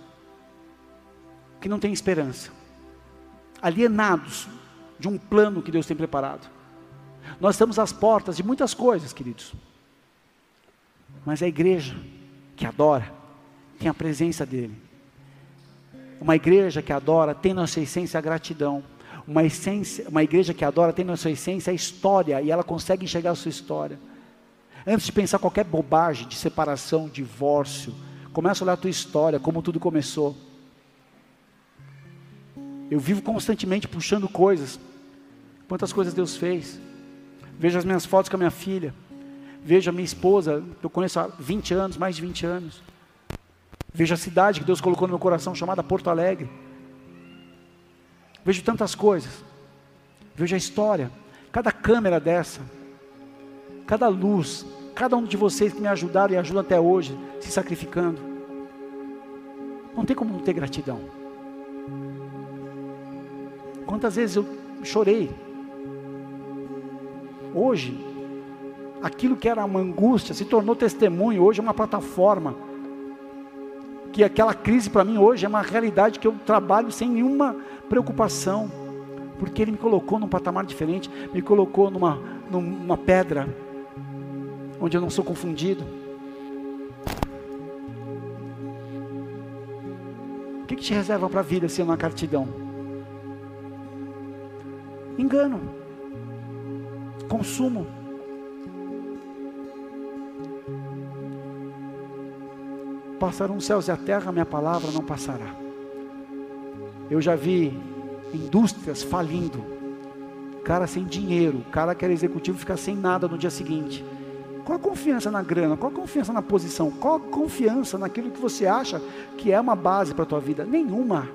Que não tem esperança. Alienados de um plano que Deus tem preparado. Nós estamos às portas de muitas coisas, queridos. Mas a igreja que adora tem a presença dele. Uma igreja que adora tem na sua essência a gratidão uma essência, uma igreja que adora tem na sua essência a história e ela consegue enxergar a sua história. Antes de pensar qualquer bobagem de separação, divórcio, começa a olhar a tua história, como tudo começou. Eu vivo constantemente puxando coisas. Quantas coisas Deus fez. Vejo as minhas fotos com a minha filha. Vejo a minha esposa, que eu conheço há 20 anos, mais de 20 anos. Vejo a cidade que Deus colocou no meu coração, chamada Porto Alegre. Vejo tantas coisas. Vejo a história. Cada câmera dessa, cada luz, cada um de vocês que me ajudaram e ajudam até hoje, se sacrificando. Não tem como não ter gratidão. Quantas vezes eu chorei. Hoje, aquilo que era uma angústia se tornou testemunho, hoje é uma plataforma que aquela crise para mim hoje é uma realidade que eu trabalho sem nenhuma preocupação, porque Ele me colocou num patamar diferente, me colocou numa, numa pedra, onde eu não sou confundido. O que, que te reserva para a vida se não há cartidão? Engano, consumo. Passarão os céus e a terra, minha palavra não passará. Eu já vi indústrias falindo, cara sem dinheiro, cara que era executivo fica sem nada no dia seguinte. Qual a confiança na grana? Qual a confiança na posição? Qual a confiança naquilo que você acha que é uma base para a tua vida? Nenhuma.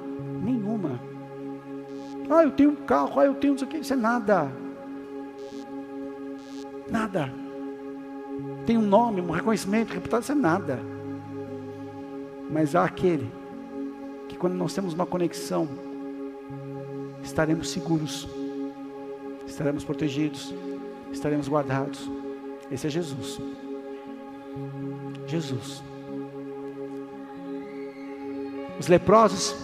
Nenhuma. Ah, eu tenho um carro, ah, eu tenho isso aqui. Isso é nada. Nada. Tem um nome, um reconhecimento, reputado, isso é nada. Mas há aquele que quando nós temos uma conexão, estaremos seguros, estaremos protegidos, estaremos guardados. Esse é Jesus. Jesus. Os leprosos,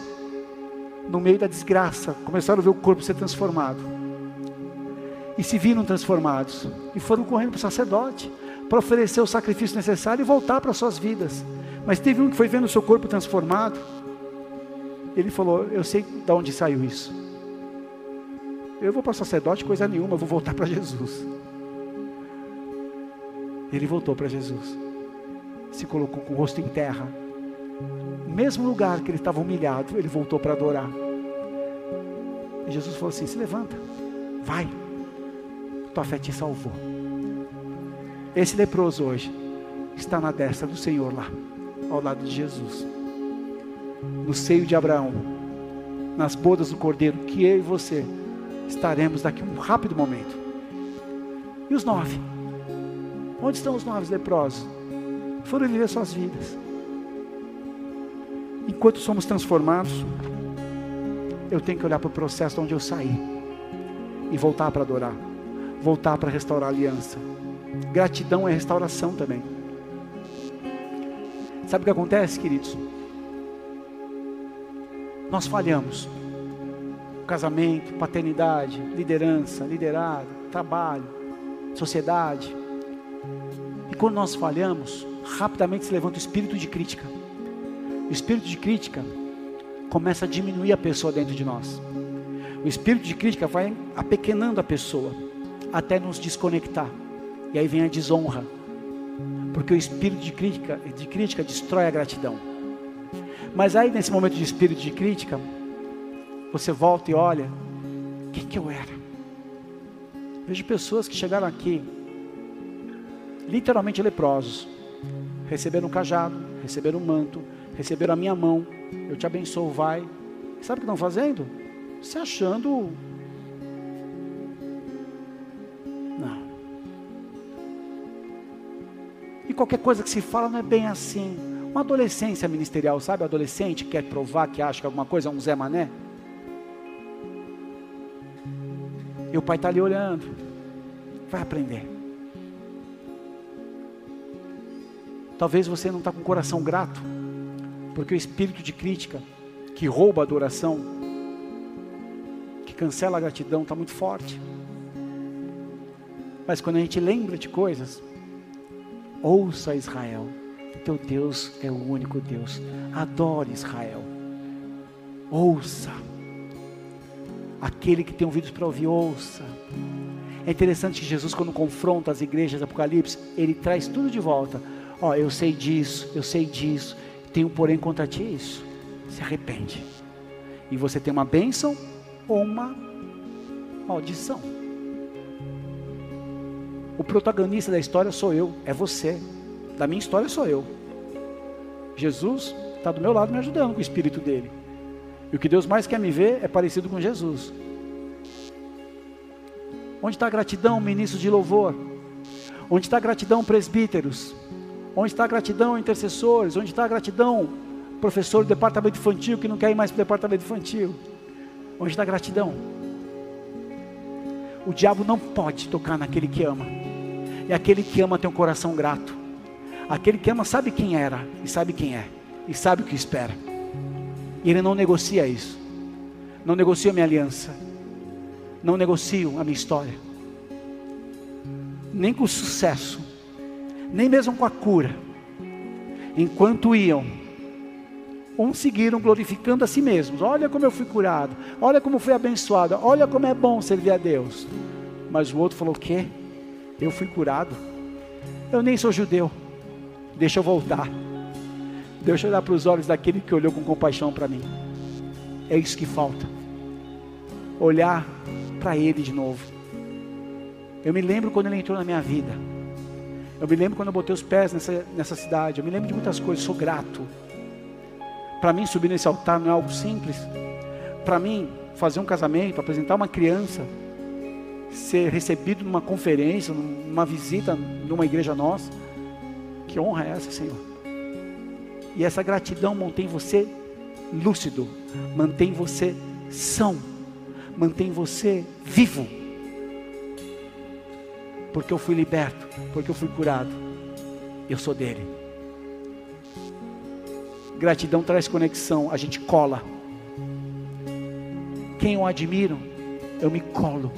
no meio da desgraça, começaram a ver o corpo ser transformado. E se viram transformados. E foram correndo para o sacerdote para oferecer o sacrifício necessário e voltar para suas vidas. Mas teve um que foi vendo o seu corpo transformado. Ele falou: Eu sei de onde saiu isso. Eu vou para sacerdote, coisa nenhuma, eu vou voltar para Jesus. Ele voltou para Jesus, se colocou com o rosto em terra, no mesmo lugar que ele estava humilhado, ele voltou para adorar. E Jesus falou assim: Se levanta, vai, tua fé te salvou. Esse leproso hoje está na destra do Senhor lá, ao lado de Jesus, no seio de Abraão, nas bodas do Cordeiro, que eu e você estaremos daqui um rápido momento. E os nove? Onde estão os nove leprosos? Foram viver suas vidas. Enquanto somos transformados, eu tenho que olhar para o processo onde eu saí e voltar para adorar, voltar para restaurar a aliança. Gratidão é restauração também. Sabe o que acontece, queridos? Nós falhamos. Casamento, paternidade, liderança, liderado, trabalho, sociedade. E quando nós falhamos, rapidamente se levanta o espírito de crítica. O espírito de crítica começa a diminuir a pessoa dentro de nós. O espírito de crítica vai apequenando a pessoa até nos desconectar. E aí vem a desonra. Porque o espírito de crítica, de crítica destrói a gratidão. Mas aí nesse momento de espírito de crítica, você volta e olha, o que, que eu era? Vejo pessoas que chegaram aqui literalmente leprosos. Receberam um cajado, receberam um manto, receberam a minha mão. Eu te abençoo, vai. Sabe o que estão fazendo? Se achando. Não. E qualquer coisa que se fala não é bem assim. Uma adolescência ministerial, sabe? Adolescente que quer provar que acha que alguma coisa é um Zé Mané. E o pai está ali olhando. Vai aprender. Talvez você não está com o coração grato, porque o espírito de crítica, que rouba a adoração, que cancela a gratidão, está muito forte. Mas quando a gente lembra de coisas, ouça Israel, teu Deus é o único Deus, adore Israel, ouça, aquele que tem ouvidos para ouvir, ouça. É interessante que Jesus, quando confronta as igrejas do Apocalipse, ele traz tudo de volta Ó, oh, eu sei disso, eu sei disso, tenho porém contra ti isso. Se arrepende. E você tem uma bênção ou uma maldição. O protagonista da história sou eu, é você. Da minha história sou eu. Jesus está do meu lado me ajudando com o espírito dele. E o que Deus mais quer me ver é parecido com Jesus. Onde está a gratidão, ministro de louvor? Onde está a gratidão, presbíteros? Onde está a gratidão, intercessores? Onde está a gratidão, professor do departamento infantil que não quer ir mais para o departamento infantil? Onde está a gratidão? O diabo não pode tocar naquele que ama. E aquele que ama tem um coração grato. Aquele que ama sabe quem era e sabe quem é. e sabe o que espera. E Ele não negocia isso. Não negocia a minha aliança. Não negocio a minha história. Nem com o sucesso. Nem mesmo com a cura. Enquanto iam, uns seguiram glorificando a si mesmos. Olha como eu fui curado. Olha como fui abençoado. Olha como é bom servir a Deus. Mas o outro falou: O quê? Eu fui curado. Eu nem sou judeu. Deixa eu voltar. Deixa eu olhar para os olhos daquele que olhou com compaixão para mim. É isso que falta. Olhar para Ele de novo. Eu me lembro quando Ele entrou na minha vida. Eu me lembro quando eu botei os pés nessa, nessa cidade. Eu me lembro de muitas coisas. Sou grato. Para mim, subir nesse altar não é algo simples. Para mim, fazer um casamento, apresentar uma criança, ser recebido numa conferência, numa visita numa igreja nossa. Que honra é essa, Senhor? E essa gratidão mantém você lúcido, mantém você são, mantém você vivo. Porque eu fui liberto, porque eu fui curado. Eu sou dele. Gratidão traz conexão, a gente cola. Quem eu admiro, eu me colo.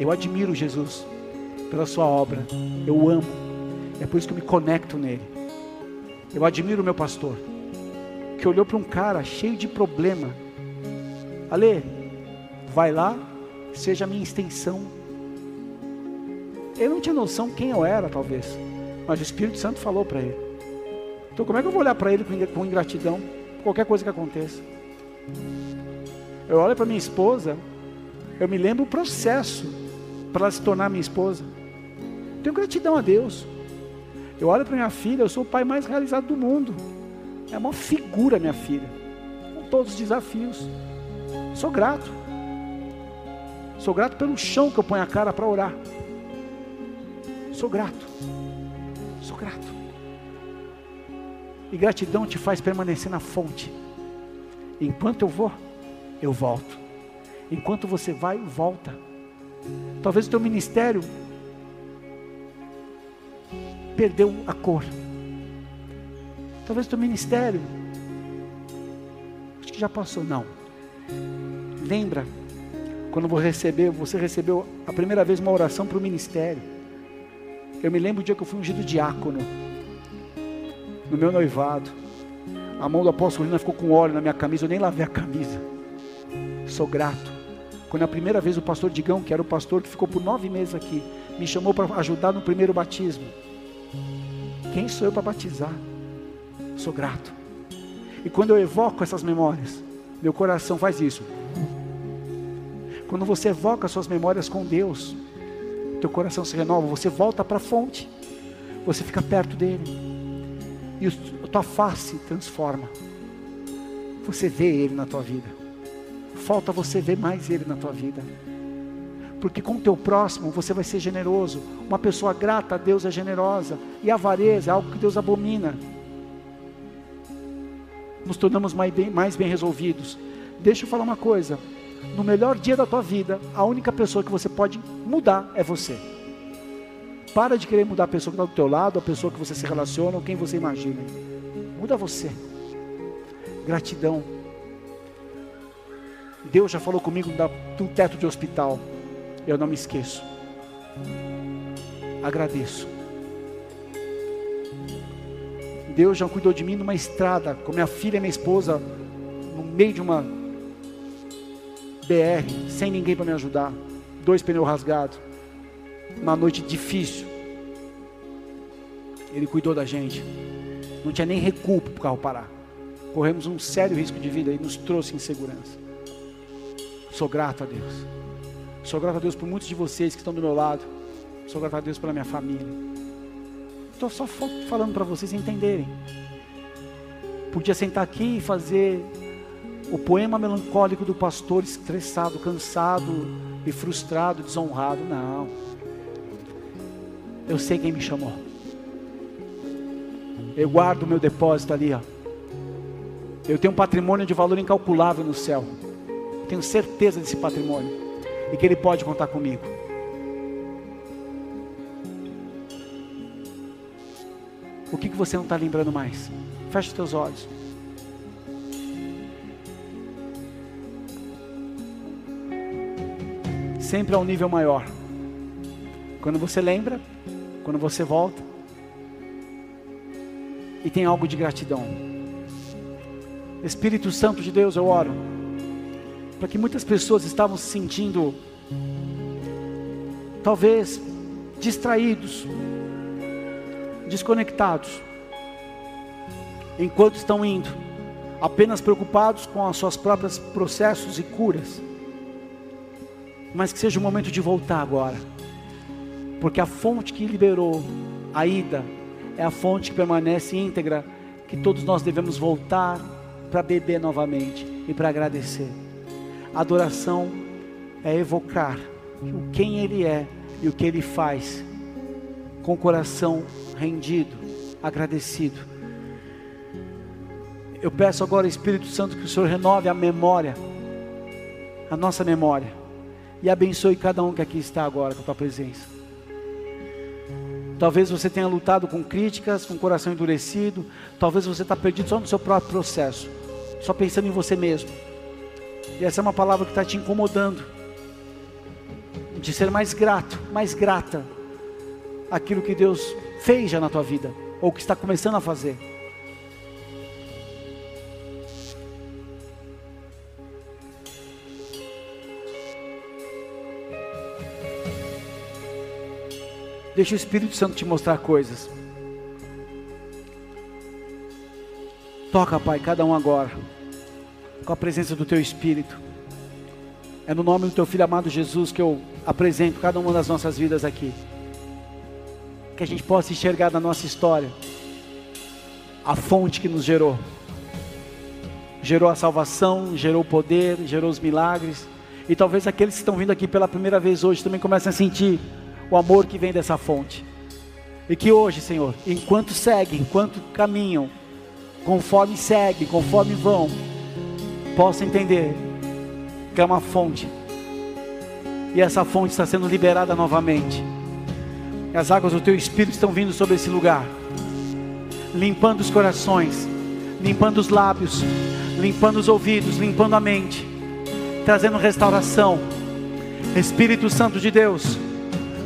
Eu admiro Jesus pela sua obra. Eu amo. É por isso que eu me conecto nele. Eu admiro o meu pastor, que olhou para um cara cheio de problema. Ale, vai lá, seja a minha extensão. Ele não tinha noção quem eu era, talvez, mas o Espírito Santo falou para ele. Então, como é que eu vou olhar para ele com ingratidão? Qualquer coisa que aconteça. Eu olho para minha esposa, eu me lembro o processo para ela se tornar minha esposa. Tenho gratidão a Deus. Eu olho para minha filha, eu sou o pai mais realizado do mundo. É uma figura, minha filha. Com todos os desafios. Sou grato. Sou grato pelo chão que eu ponho a cara para orar. Sou grato. Sou grato. E gratidão te faz permanecer na fonte. Enquanto eu vou, eu volto. Enquanto você vai, volta. Talvez o teu ministério perdeu a cor. Talvez o teu ministério acho que já passou, não. Lembra quando você recebeu, você recebeu a primeira vez uma oração para o ministério. Eu me lembro o dia que eu fui ungido diácono no meu noivado. A mão do apóstolo Lina ficou com óleo na minha camisa, eu nem lavei a camisa. Sou grato. Quando a primeira vez o pastor Digão, que era o pastor que ficou por nove meses aqui, me chamou para ajudar no primeiro batismo. Quem sou eu para batizar? Sou grato. E quando eu evoco essas memórias, meu coração faz isso. Quando você evoca suas memórias com Deus, teu coração se renova, você volta para a fonte, você fica perto dele, e a tua face transforma. Você vê ele na tua vida falta você ver mais Ele na tua vida. Porque com o teu próximo você vai ser generoso. Uma pessoa grata a Deus é generosa. E avareza é algo que Deus abomina. Nos tornamos mais bem, mais bem resolvidos. Deixa eu falar uma coisa. No melhor dia da tua vida, a única pessoa que você pode mudar é você. Para de querer mudar a pessoa que está do teu lado, a pessoa que você se relaciona ou quem você imagina. Muda você. Gratidão Deus já falou comigo de um teto de hospital. Eu não me esqueço. Agradeço. Deus já cuidou de mim numa estrada, com minha filha e minha esposa, no meio de uma BR, sem ninguém para me ajudar. Dois pneus rasgados. Uma noite difícil. Ele cuidou da gente. Não tinha nem recuo para o carro parar. Corremos um sério risco de vida e nos trouxe insegurança. Sou grato a Deus. Sou grato a Deus por muitos de vocês que estão do meu lado. Sou grato a Deus pela minha família. Estou só falando para vocês entenderem. Podia sentar aqui e fazer o poema melancólico do pastor estressado, cansado e frustrado, desonrado. Não. Eu sei quem me chamou. Eu guardo o meu depósito ali, ó. Eu tenho um patrimônio de valor incalculável no céu tenho certeza desse patrimônio e que Ele pode contar comigo. O que, que você não está lembrando mais? Feche os teus olhos. Sempre a um nível maior. Quando você lembra, quando você volta, e tem algo de gratidão. Espírito Santo de Deus, eu oro para que muitas pessoas estavam se sentindo talvez distraídos, desconectados, enquanto estão indo, apenas preocupados com os seus próprios processos e curas. Mas que seja o momento de voltar agora, porque a fonte que liberou a ida é a fonte que permanece íntegra, que todos nós devemos voltar para beber novamente e para agradecer. Adoração é evocar o quem Ele é e o que Ele faz, com o coração rendido, agradecido. Eu peço agora, Espírito Santo, que o Senhor renove a memória, a nossa memória, e abençoe cada um que aqui está agora com a tua presença. Talvez você tenha lutado com críticas, com o coração endurecido. Talvez você está perdido só no seu próprio processo, só pensando em você mesmo. E essa é uma palavra que está te incomodando. De ser mais grato, mais grata aquilo que Deus fez já na tua vida, ou que está começando a fazer. Deixa o Espírito Santo te mostrar coisas. Toca, Pai, cada um agora, com a presença do Teu Espírito. É no nome do Teu Filho amado Jesus que eu apresento cada uma das nossas vidas aqui. Que a gente possa enxergar na nossa história a fonte que nos gerou. Gerou a salvação, gerou o poder, gerou os milagres. E talvez aqueles que estão vindo aqui pela primeira vez hoje também comecem a sentir o amor que vem dessa fonte. E que hoje, Senhor, enquanto seguem, enquanto caminham, conforme seguem, conforme vão, possam entender que é uma fonte. E essa fonte está sendo liberada novamente. E as águas do teu espírito estão vindo sobre esse lugar, limpando os corações, limpando os lábios, limpando os ouvidos, limpando a mente, trazendo restauração. Espírito Santo de Deus,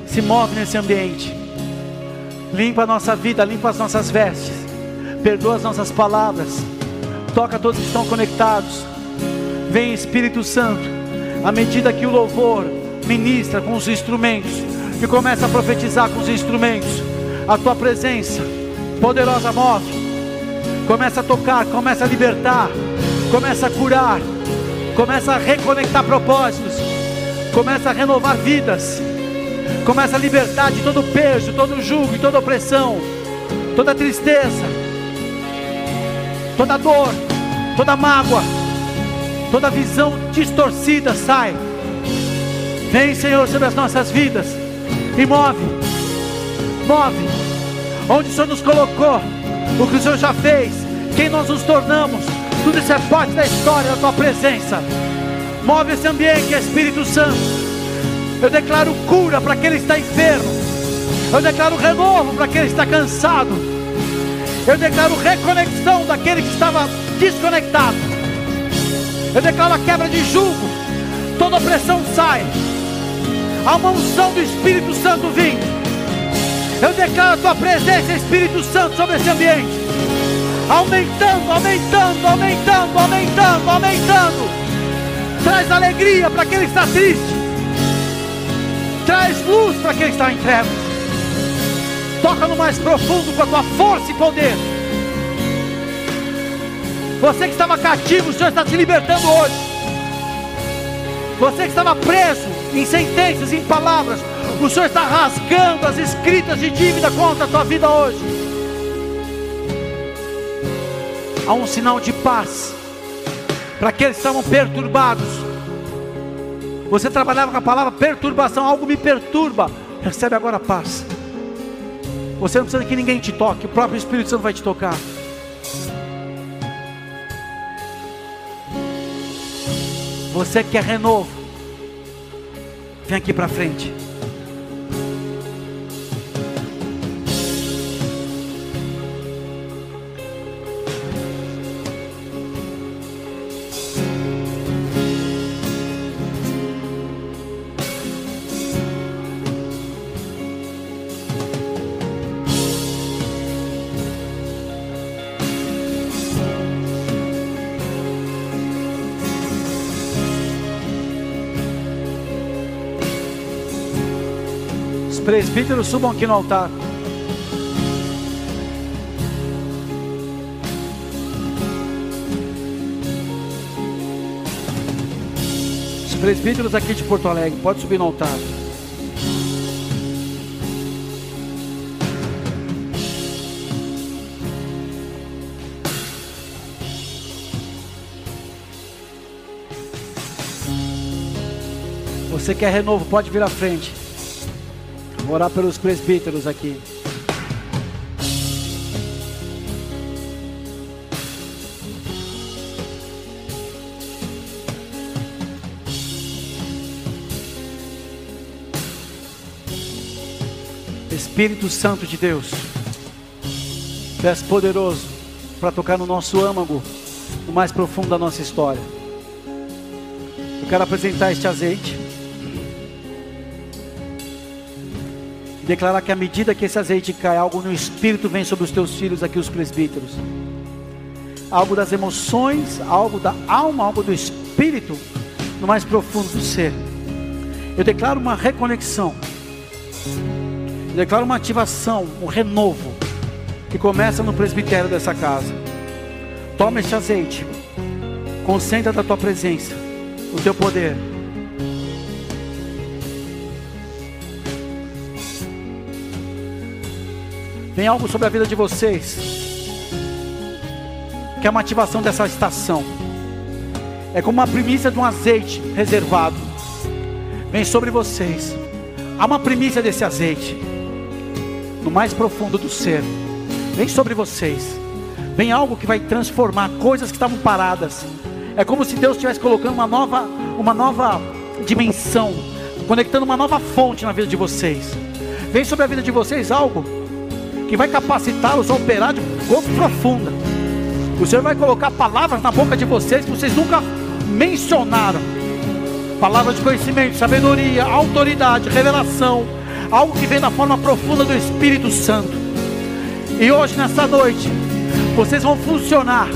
se move nesse ambiente. Limpa a nossa vida, limpa as nossas vestes. Perdoa as nossas palavras. Toca todos que estão conectados. Vem Espírito Santo, à medida que o louvor ministra com os instrumentos, que começa a profetizar com os instrumentos, a tua presença poderosa move. Começa a tocar, começa a libertar, começa a curar, começa a reconectar propósitos, começa a renovar vidas Começa a libertar de todo peso, todo jugo e toda opressão, toda tristeza, toda dor, toda mágoa, toda visão distorcida sai. Vem, Senhor, sobre as nossas vidas e move, move, onde o Senhor nos colocou, o que o Senhor já fez, quem nós nos tornamos, tudo isso é parte da história da tua presença. Move esse ambiente, Espírito Santo. Eu declaro cura para aquele que está enfermo. Eu declaro renovo para aquele que está cansado. Eu declaro reconexão daquele que estava desconectado. Eu declaro a quebra de jugo. Toda opressão sai. A unção do Espírito Santo vindo. Eu declaro a tua presença, Espírito Santo, sobre esse ambiente. Aumentando, aumentando, aumentando, aumentando, aumentando. Traz alegria para aquele que está triste. Traz luz para quem está em trevas. Toca no mais profundo com a tua força e poder. Você que estava cativo, o Senhor está te libertando hoje. Você que estava preso em sentenças, em palavras, o Senhor está rasgando as escritas de dívida contra a tua vida hoje. Há um sinal de paz para aqueles que estavam perturbados você trabalhava com a palavra perturbação, algo me perturba. Recebe agora a paz. Você não precisa que ninguém te toque, o próprio Espírito Santo vai te tocar. Você quer renovo? Vem aqui para frente. Presbíteros, subam aqui no altar. Os presbíteros aqui de Porto Alegre, pode subir no altar. Você quer renovo, pode vir à frente. Vou orar pelos presbíteros aqui. Espírito Santo de Deus, és poderoso para tocar no nosso âmago, no mais profundo da nossa história. Eu quero apresentar este azeite. Declarar que à medida que esse azeite cai, algo no espírito vem sobre os teus filhos aqui, os presbíteros. Algo das emoções, algo da alma, algo do espírito, no mais profundo do ser. Eu declaro uma reconexão. Eu declaro uma ativação, um renovo que começa no presbitério dessa casa. Toma este azeite. Concentra da tua presença, o teu poder Vem algo sobre a vida de vocês. Que é uma ativação dessa estação. É como uma primícia de um azeite reservado. Vem sobre vocês. Há uma primícia desse azeite. No mais profundo do ser. Vem sobre vocês. Vem algo que vai transformar coisas que estavam paradas. É como se Deus estivesse colocando uma nova, uma nova dimensão, conectando uma nova fonte na vida de vocês. Vem sobre a vida de vocês algo que vai capacitá-los a operar de corpo profunda. O Senhor vai colocar palavras na boca de vocês que vocês nunca mencionaram. Palavras de conhecimento, sabedoria, autoridade, revelação, algo que vem da forma profunda do Espírito Santo. E hoje, nessa noite, vocês vão funcionar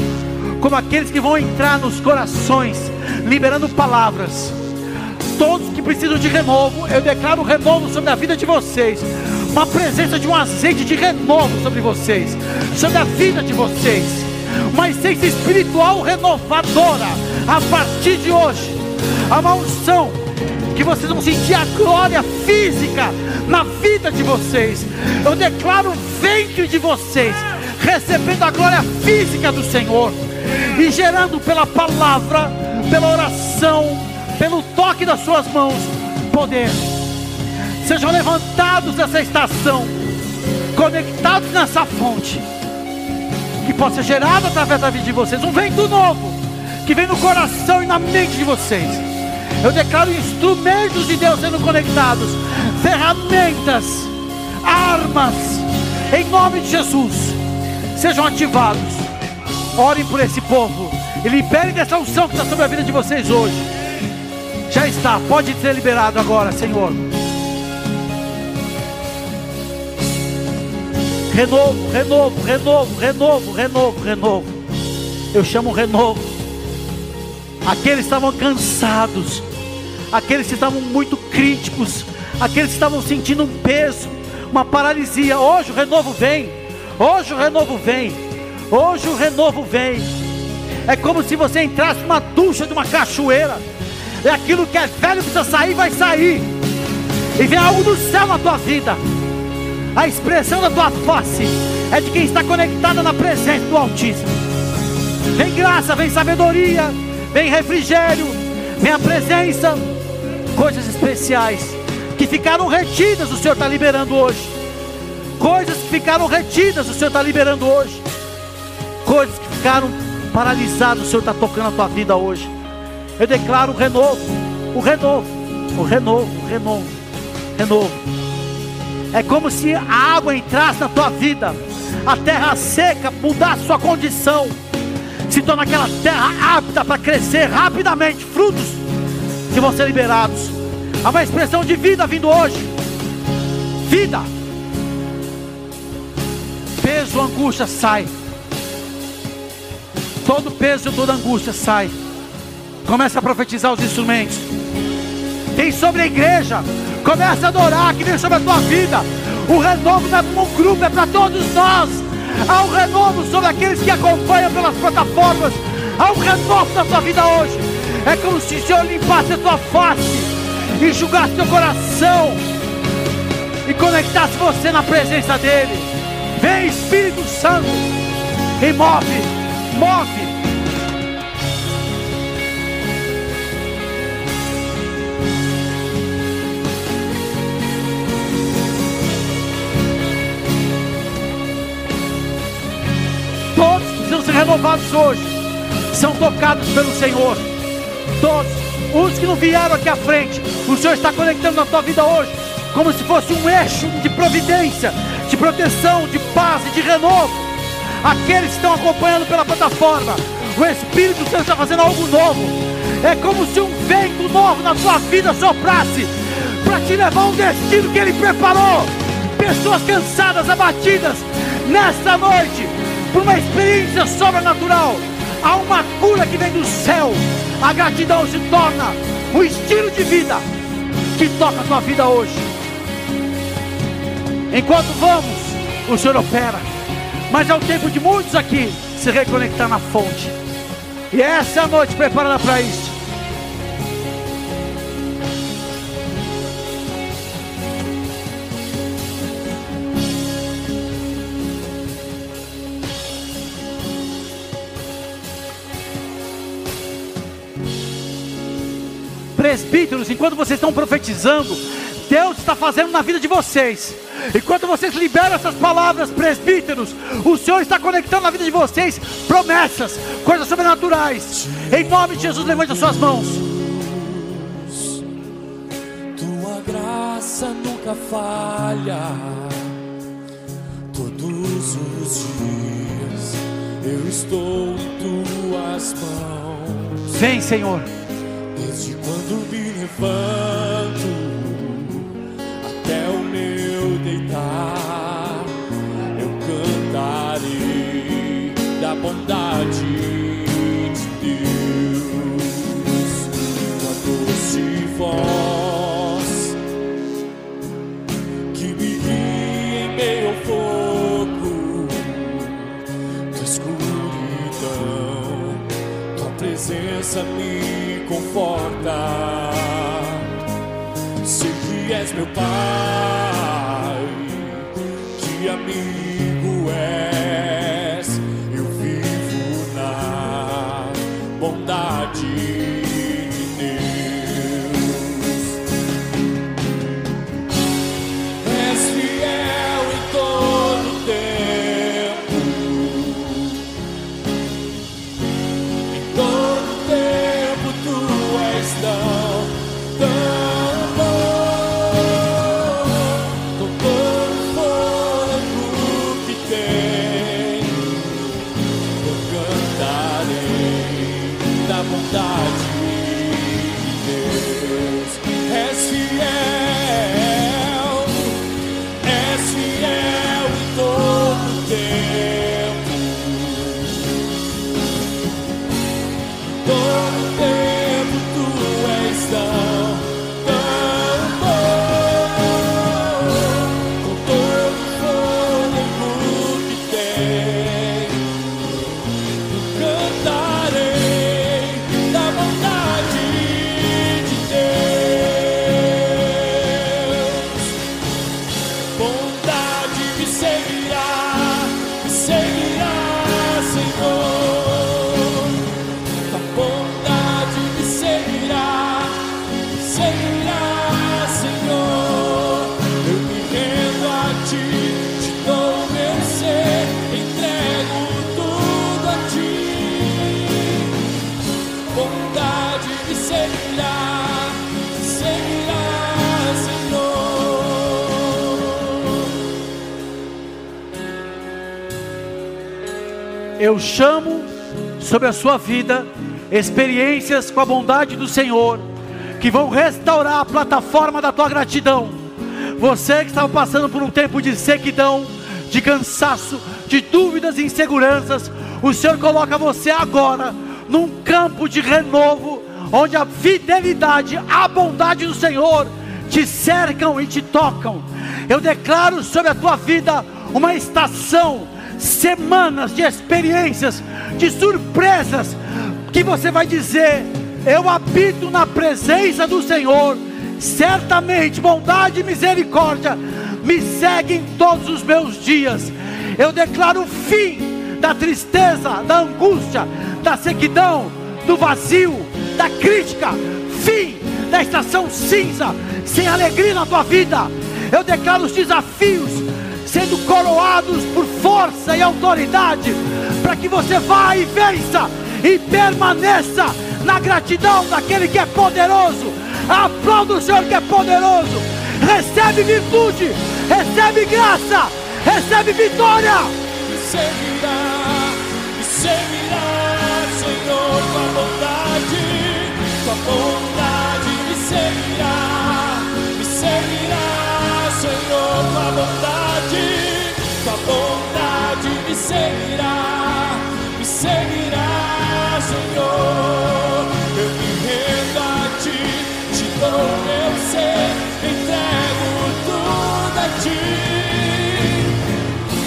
como aqueles que vão entrar nos corações, liberando palavras. Todos que precisam de renovo, eu declaro renovo sobre a vida de vocês uma presença de um azeite de renovo sobre vocês, sobre a vida de vocês, uma essência espiritual renovadora. A partir de hoje, a uma unção que vocês vão sentir a glória física na vida de vocês. Eu declaro ventre de vocês, recebendo a glória física do Senhor e gerando pela palavra, pela oração, pelo toque das suas mãos, poder sejam levantados nessa estação, conectados nessa fonte, que possa ser gerado através da vida de vocês um vento novo, que vem no coração e na mente de vocês. Eu declaro instrumentos de Deus sendo conectados, ferramentas, armas, em nome de Jesus, sejam ativados. Orem por esse povo e liberem dessa unção que está sobre a vida de vocês hoje. Já está, pode ser liberado agora, Senhor. Renovo, renovo, renovo, renovo, renovo, renovo. Eu chamo renovo. Aqueles que estavam cansados, aqueles que estavam muito críticos, aqueles que estavam sentindo um peso, uma paralisia. Hoje o renovo vem. Hoje o renovo vem. Hoje o renovo vem. É como se você entrasse numa ducha de uma cachoeira. É aquilo que é velho precisa sair, vai sair. E vem algo do céu na tua vida. A expressão da tua face é de quem está conectada na presença do Altíssimo. Vem graça, vem sabedoria, vem refrigério, vem a presença, coisas especiais que ficaram retidas, o Senhor está liberando hoje. Coisas que ficaram retidas, o Senhor está liberando hoje. Coisas que ficaram paralisadas, o Senhor está tocando a tua vida hoje. Eu declaro o renovo, o renovo, o renovo, o renovo, renovo. É como se a água entrasse na tua vida, a terra seca mudar a sua condição, se torna aquela terra apta para crescer rapidamente, frutos que vão ser liberados. Há uma expressão de vida vindo hoje. Vida. Peso, angústia sai. Todo peso, toda angústia sai. Começa a profetizar os instrumentos. Tem sobre a igreja. Começa a adorar que vem sobre a tua vida. O renovo não é para um grupo, é para todos nós. Há um renovo sobre aqueles que acompanham pelas plataformas. Há um renovo na tua vida hoje. É como se o Senhor limpasse a tua face, enxugasse teu coração e conectasse você na presença dEle. Vem Espírito Santo e move, move. Todos precisam ser renovados hoje, são tocados pelo Senhor. Todos, os que não vieram aqui à frente, o Senhor está conectando na tua vida hoje, como se fosse um eixo de providência, de proteção, de paz e de renovo. Aqueles que estão acompanhando pela plataforma, o Espírito Santo está fazendo algo novo. É como se um vento novo na tua vida soprasse para te levar um destino que Ele preparou. Pessoas cansadas, abatidas, nesta noite, por uma experiência sobrenatural. Há uma cura que vem do céu. A gratidão se torna um estilo de vida que toca a tua vida hoje. Enquanto vamos, o Senhor opera. Mas é o tempo de muitos aqui se reconectar na fonte. E essa é a noite preparada para isso. Presbíteros, enquanto vocês estão profetizando, Deus está fazendo na vida de vocês. Enquanto vocês liberam essas palavras, presbíteros, o Senhor está conectando na vida de vocês promessas, coisas sobrenaturais. Em nome de Jesus, levante as suas mãos. Tua graça nunca falha. Todos os dias eu estou em tuas mãos. Vem, Senhor. Desde quando me levanto até o meu deitar, eu cantarei da bondade de Deus. Tua doce voz que me guia em meio ao fogo da escuridão, tua presença me conforta. Sei que és meu Pai, Eu chamo sobre a sua vida experiências com a bondade do Senhor, que vão restaurar a plataforma da tua gratidão. Você que estava passando por um tempo de sequidão, de cansaço, de dúvidas e inseguranças, o Senhor coloca você agora num campo de renovo, onde a fidelidade, a bondade do Senhor te cercam e te tocam. Eu declaro sobre a tua vida uma estação, semanas de experiências, de surpresas, que você vai dizer: Eu habito na presença do Senhor, certamente bondade e misericórdia me seguem todos os meus dias. Eu declaro o fim da tristeza, da angústia, da sequidão, do vazio, da crítica, fim da estação cinza, sem alegria na tua vida. Eu declaro os desafios sendo coroados por força e autoridade, para que você vá e vença e permaneça na gratidão daquele que é poderoso. Aplauda o Senhor que é poderoso. Recebe virtude, recebe graça, recebe vitória. Me seguirá, me seguirá, Senhor, tua bondade, tua bondade me seguirá, tua bondade me seguirá, me seguirá, Senhor. Eu me rendo a ti, te dou meu ser, entrego tudo a ti.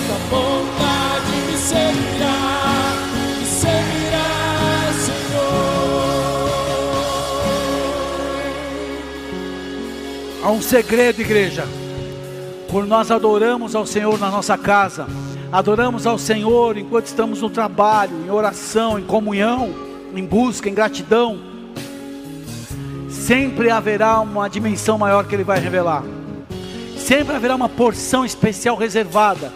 Tua bondade me seguirá, me seguirá, Senhor. Há um segredo, igreja. Quando nós adoramos ao Senhor na nossa casa, adoramos ao Senhor enquanto estamos no trabalho, em oração, em comunhão, em busca, em gratidão, sempre haverá uma dimensão maior que Ele vai revelar, sempre haverá uma porção especial reservada.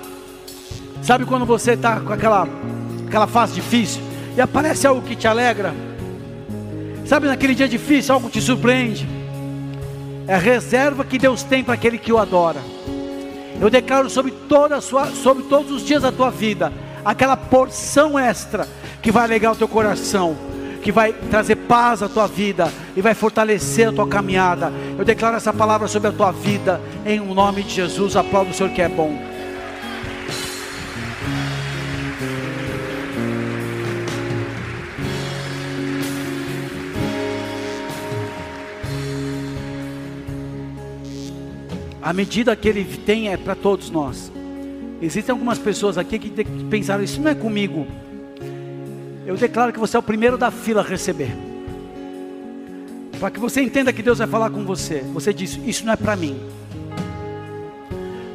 Sabe quando você está com aquela, aquela fase difícil e aparece algo que te alegra? Sabe naquele dia difícil, algo te surpreende? É a reserva que Deus tem para aquele que o adora. Eu declaro sobre, toda sua, sobre todos os dias da tua vida, aquela porção extra que vai alegar o teu coração, que vai trazer paz à tua vida e vai fortalecer a tua caminhada. Eu declaro essa palavra sobre a tua vida, em nome de Jesus. Aplauda o Senhor que é bom. A medida que Ele tem é para todos nós. Existem algumas pessoas aqui que pensaram: Isso não é comigo. Eu declaro que você é o primeiro da fila a receber. Para que você entenda que Deus vai falar com você. Você diz: Isso não é para mim.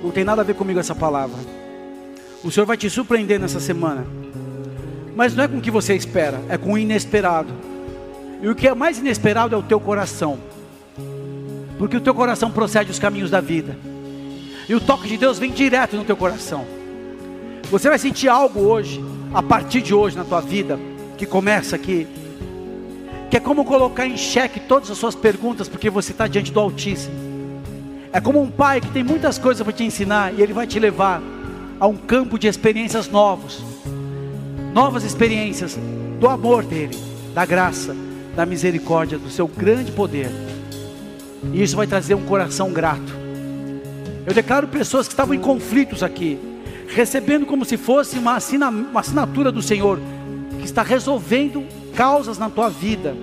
Não tem nada a ver comigo essa palavra. O Senhor vai te surpreender nessa semana. Mas não é com o que você espera, é com o inesperado. E o que é mais inesperado é o teu coração. Porque o teu coração procede os caminhos da vida. E o toque de Deus vem direto no teu coração. Você vai sentir algo hoje, a partir de hoje na tua vida, que começa aqui, que é como colocar em xeque todas as suas perguntas, porque você está diante do Altíssimo. É como um pai que tem muitas coisas para te ensinar e ele vai te levar a um campo de experiências novos, novas experiências do amor dele, da graça, da misericórdia, do seu grande poder. E isso vai trazer um coração grato. Eu declaro pessoas que estavam em conflitos aqui, recebendo como se fosse uma, assina, uma assinatura do Senhor, que está resolvendo causas na tua vida,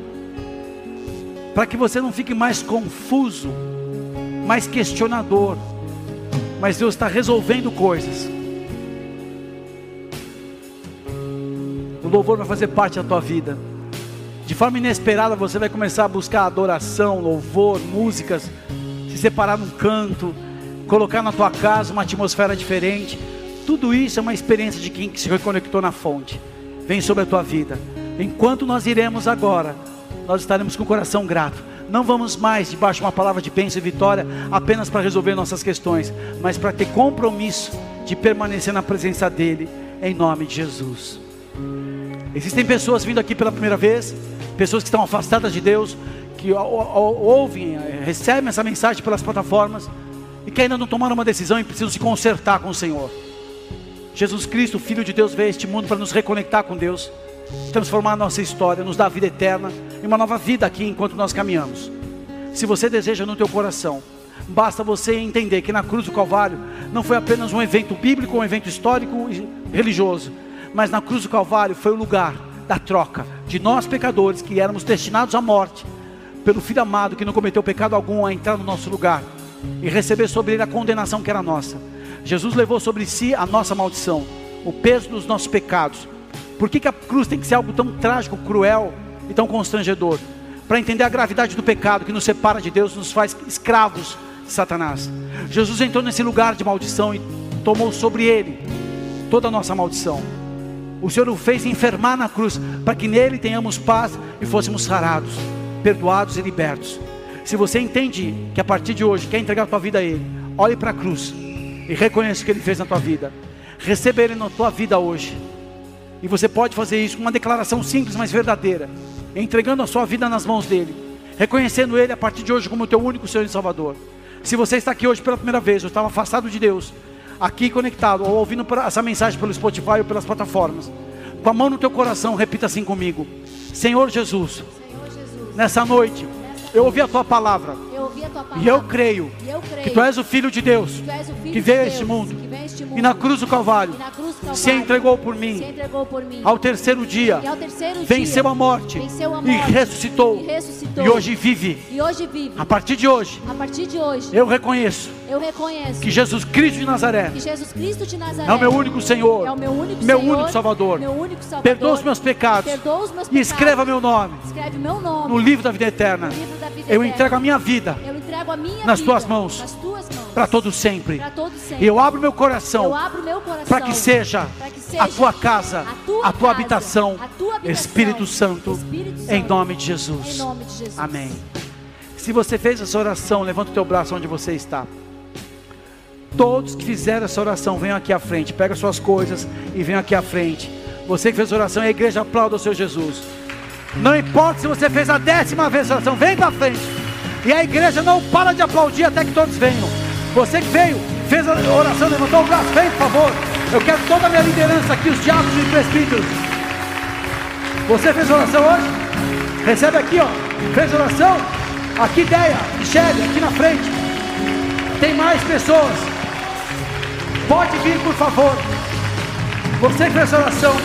para que você não fique mais confuso, mais questionador, mas Deus está resolvendo coisas. O louvor vai fazer parte da tua vida. De forma inesperada você vai começar a buscar adoração, louvor, músicas, se separar num canto, colocar na tua casa uma atmosfera diferente. Tudo isso é uma experiência de quem se reconectou na fonte. Vem sobre a tua vida. Enquanto nós iremos agora, nós estaremos com o coração grato. Não vamos mais debaixo de uma palavra de bênção e vitória apenas para resolver nossas questões, mas para ter compromisso de permanecer na presença dEle, em nome de Jesus. Existem pessoas vindo aqui pela primeira vez, pessoas que estão afastadas de Deus, que ou- ou- ouvem, eh, recebem essa mensagem pelas plataformas e que ainda não tomaram uma decisão e precisam se consertar com o Senhor. Jesus Cristo, Filho de Deus, veio a este mundo para nos reconectar com Deus, transformar a nossa história, nos dar a vida eterna e uma nova vida aqui enquanto nós caminhamos. Se você deseja no teu coração, basta você entender que na cruz do Calvário não foi apenas um evento bíblico, um evento histórico e religioso, mas na cruz do Calvário foi o lugar da troca de nós pecadores que éramos destinados à morte, pelo Filho amado que não cometeu pecado algum a entrar no nosso lugar e receber sobre ele a condenação que era nossa. Jesus levou sobre si a nossa maldição, o peso dos nossos pecados. Por que, que a cruz tem que ser algo tão trágico, cruel e tão constrangedor? Para entender a gravidade do pecado que nos separa de Deus, nos faz escravos de Satanás. Jesus entrou nesse lugar de maldição e tomou sobre ele toda a nossa maldição. O Senhor o fez enfermar na cruz, para que nele tenhamos paz e fôssemos sarados, perdoados e libertos. Se você entende que a partir de hoje quer entregar a tua vida a Ele, olhe para a cruz e reconheça o que Ele fez na tua vida. Receba Ele na tua vida hoje. E você pode fazer isso com uma declaração simples, mas verdadeira, entregando a sua vida nas mãos dele, reconhecendo Ele a partir de hoje como o teu único Senhor e Salvador. Se você está aqui hoje pela primeira vez, ou estava afastado de Deus, aqui conectado, ou ouvindo essa mensagem pelo Spotify ou pelas plataformas, com a mão no teu coração, repita assim comigo: Senhor Jesus, Senhor Jesus, nessa noite, eu ouvi a tua palavra, a tua palavra. e eu creio e eu creio que tu és o Filho de Deus, que Filho que veio a este mundo, e na cruz do Calvário, se entregou por mim, ao terceiro dia, venceu a morte, e ressuscitou, e hoje vive. A partir de hoje, eu reconheço que Jesus Cristo de Nazaré é o meu único Senhor, é meu único Salvador. Perdoa os meus pecados e escreva meu nome no livro da vida eterna. Eu entrego a minha vida nas tuas mãos para todos sempre. E eu abro meu Eu coração para que seja para que seja a tua casa, a tua, a tua casa, habitação, a tua habitação, Espírito Santo, Espírito em nome de em Jesus. nome de Jesus. Amém. Se você fez essa oração, levanta o teu braço onde você está. Todos que fizeram essa oração, venham aqui à frente. Pega suas coisas e venham aqui à frente. Você que fez a oração, a igreja aplauda o seu Jesus. Não importa se você fez a décima vez a oração, vem para frente. E a igreja não para de aplaudir até que todos venham. Você que veio, fez a oração, levantou o braço, vem, por favor. Eu quero toda a minha liderança aqui, os diabos e presbíteros. Você fez oração hoje? Recebe aqui, ó. Fez oração? Aqui, ideia, Michele, aqui na frente. Tem mais pessoas. Pode vir, por favor. Você que fez oração.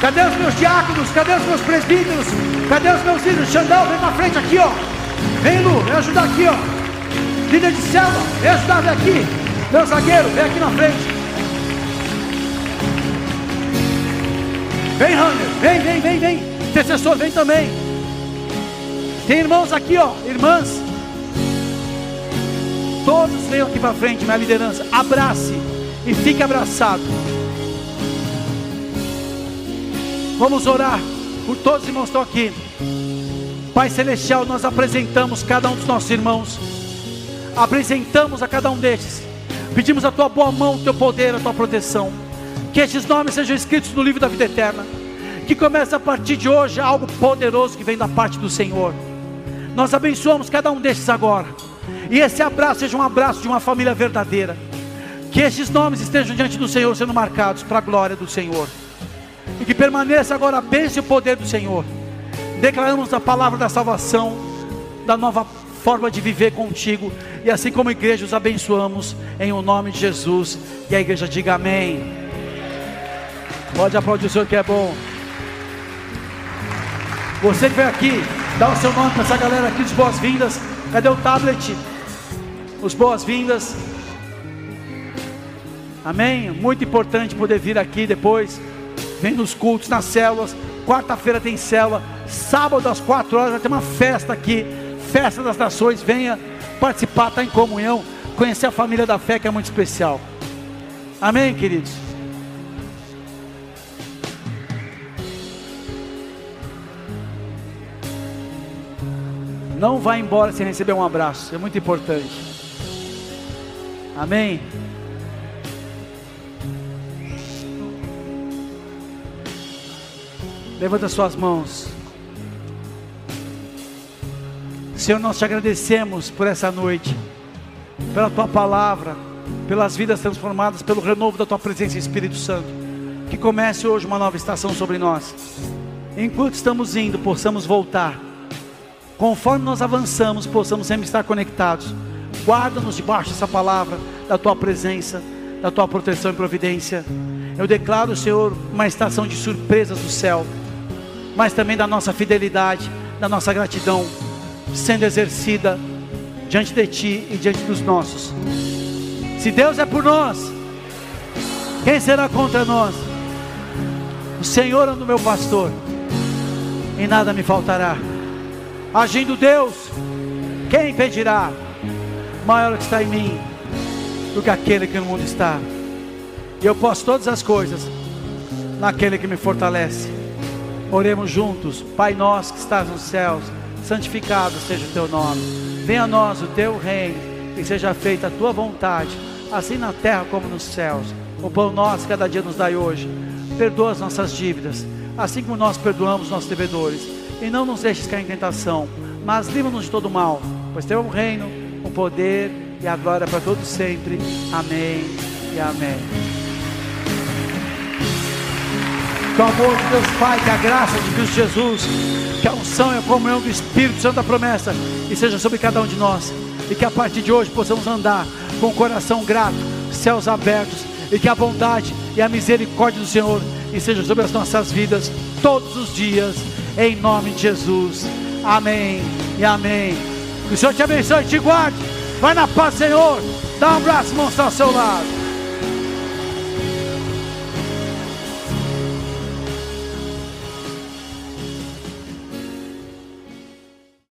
Cadê os meus diáconos? Cadê os meus presbíteros? Cadê os meus líderes? Xandão, vem pra frente aqui, ó. Vem, Lu, vem ajudar aqui, ó. Líder de vem ajudar, vem aqui. Meu zagueiro, vem aqui na frente. Vem, Runner, vem, vem, vem, vem. Intercessor, vem também. Tem irmãos aqui, ó, irmãs. Todos venham aqui para frente, minha liderança. Abrace e fique abraçado. Vamos orar por todos os irmãos que estão aqui. Pai Celestial, nós apresentamos cada um dos nossos irmãos. Apresentamos a cada um destes. Pedimos a tua boa mão, o teu poder, a tua proteção. Que estes nomes sejam escritos no livro da vida eterna. Que comece a partir de hoje algo poderoso que vem da parte do Senhor. Nós abençoamos cada um destes agora. E esse abraço seja um abraço de uma família verdadeira. Que estes nomes estejam diante do Senhor sendo marcados para a glória do Senhor. E que permaneça agora a bênção e o poder do Senhor. Declaramos a palavra da salvação, da nova forma de viver contigo. E assim como igreja os abençoamos em o nome de Jesus. E a igreja diga amém. Pode aplaudir o Senhor que é bom. Você que veio aqui, dá o seu nome para essa galera aqui de boas-vindas. Cadê o tablet? Os boas-vindas. Amém? Muito importante poder vir aqui depois. Vem nos cultos, nas células. Quarta-feira tem célula. Sábado às quatro horas vai ter uma festa aqui. Festa das Nações. Venha participar, estar em comunhão. Conhecer a família da fé que é muito especial. Amém, queridos? Não vá embora sem receber um abraço, é muito importante. Amém? Levanta suas mãos. Senhor, nós te agradecemos por essa noite, pela tua palavra, pelas vidas transformadas, pelo renovo da tua presença, Espírito Santo. Que comece hoje uma nova estação sobre nós. Enquanto estamos indo, possamos voltar. Conforme nós avançamos, possamos sempre estar conectados. Guarda-nos debaixo dessa palavra, da tua presença. da tua proteção e providência. Eu declaro, Senhor, uma estação de surpresas do céu, mas também da nossa fidelidade, da nossa gratidão sendo exercida diante de ti e diante dos nossos. Se Deus é por nós, quem será contra nós? O Senhor é o meu pastor, e nada me faltará. Agindo Deus, quem impedirá? Maior que está em mim do que aquele que no mundo está. E eu posso todas as coisas naquele que me fortalece. Oremos juntos, Pai nosso que estás nos céus, santificado seja o teu nome. Venha a nós o teu reino e seja feita a tua vontade, assim na terra como nos céus. O pão nosso cada dia nos dai hoje. Perdoa as nossas dívidas, assim como nós perdoamos nossos devedores. E não nos deixes cair em tentação, mas livra-nos de todo mal, pois teu é o reino, o poder e a glória para todos sempre. Amém e amém. Que o amor de Deus Pai, que a graça de Cristo Jesus, que a unção e a comunhão do Espírito Santo da promessa e seja sobre cada um de nós. E que a partir de hoje possamos andar com o coração grato, céus abertos, e que a bondade e a misericórdia do Senhor e seja sobre as nossas vidas todos os dias, em nome de Jesus. Amém e amém. Que o Senhor te abençoe e te guarde. Vai na paz, Senhor. Dá um abraço, mostra ao seu lado.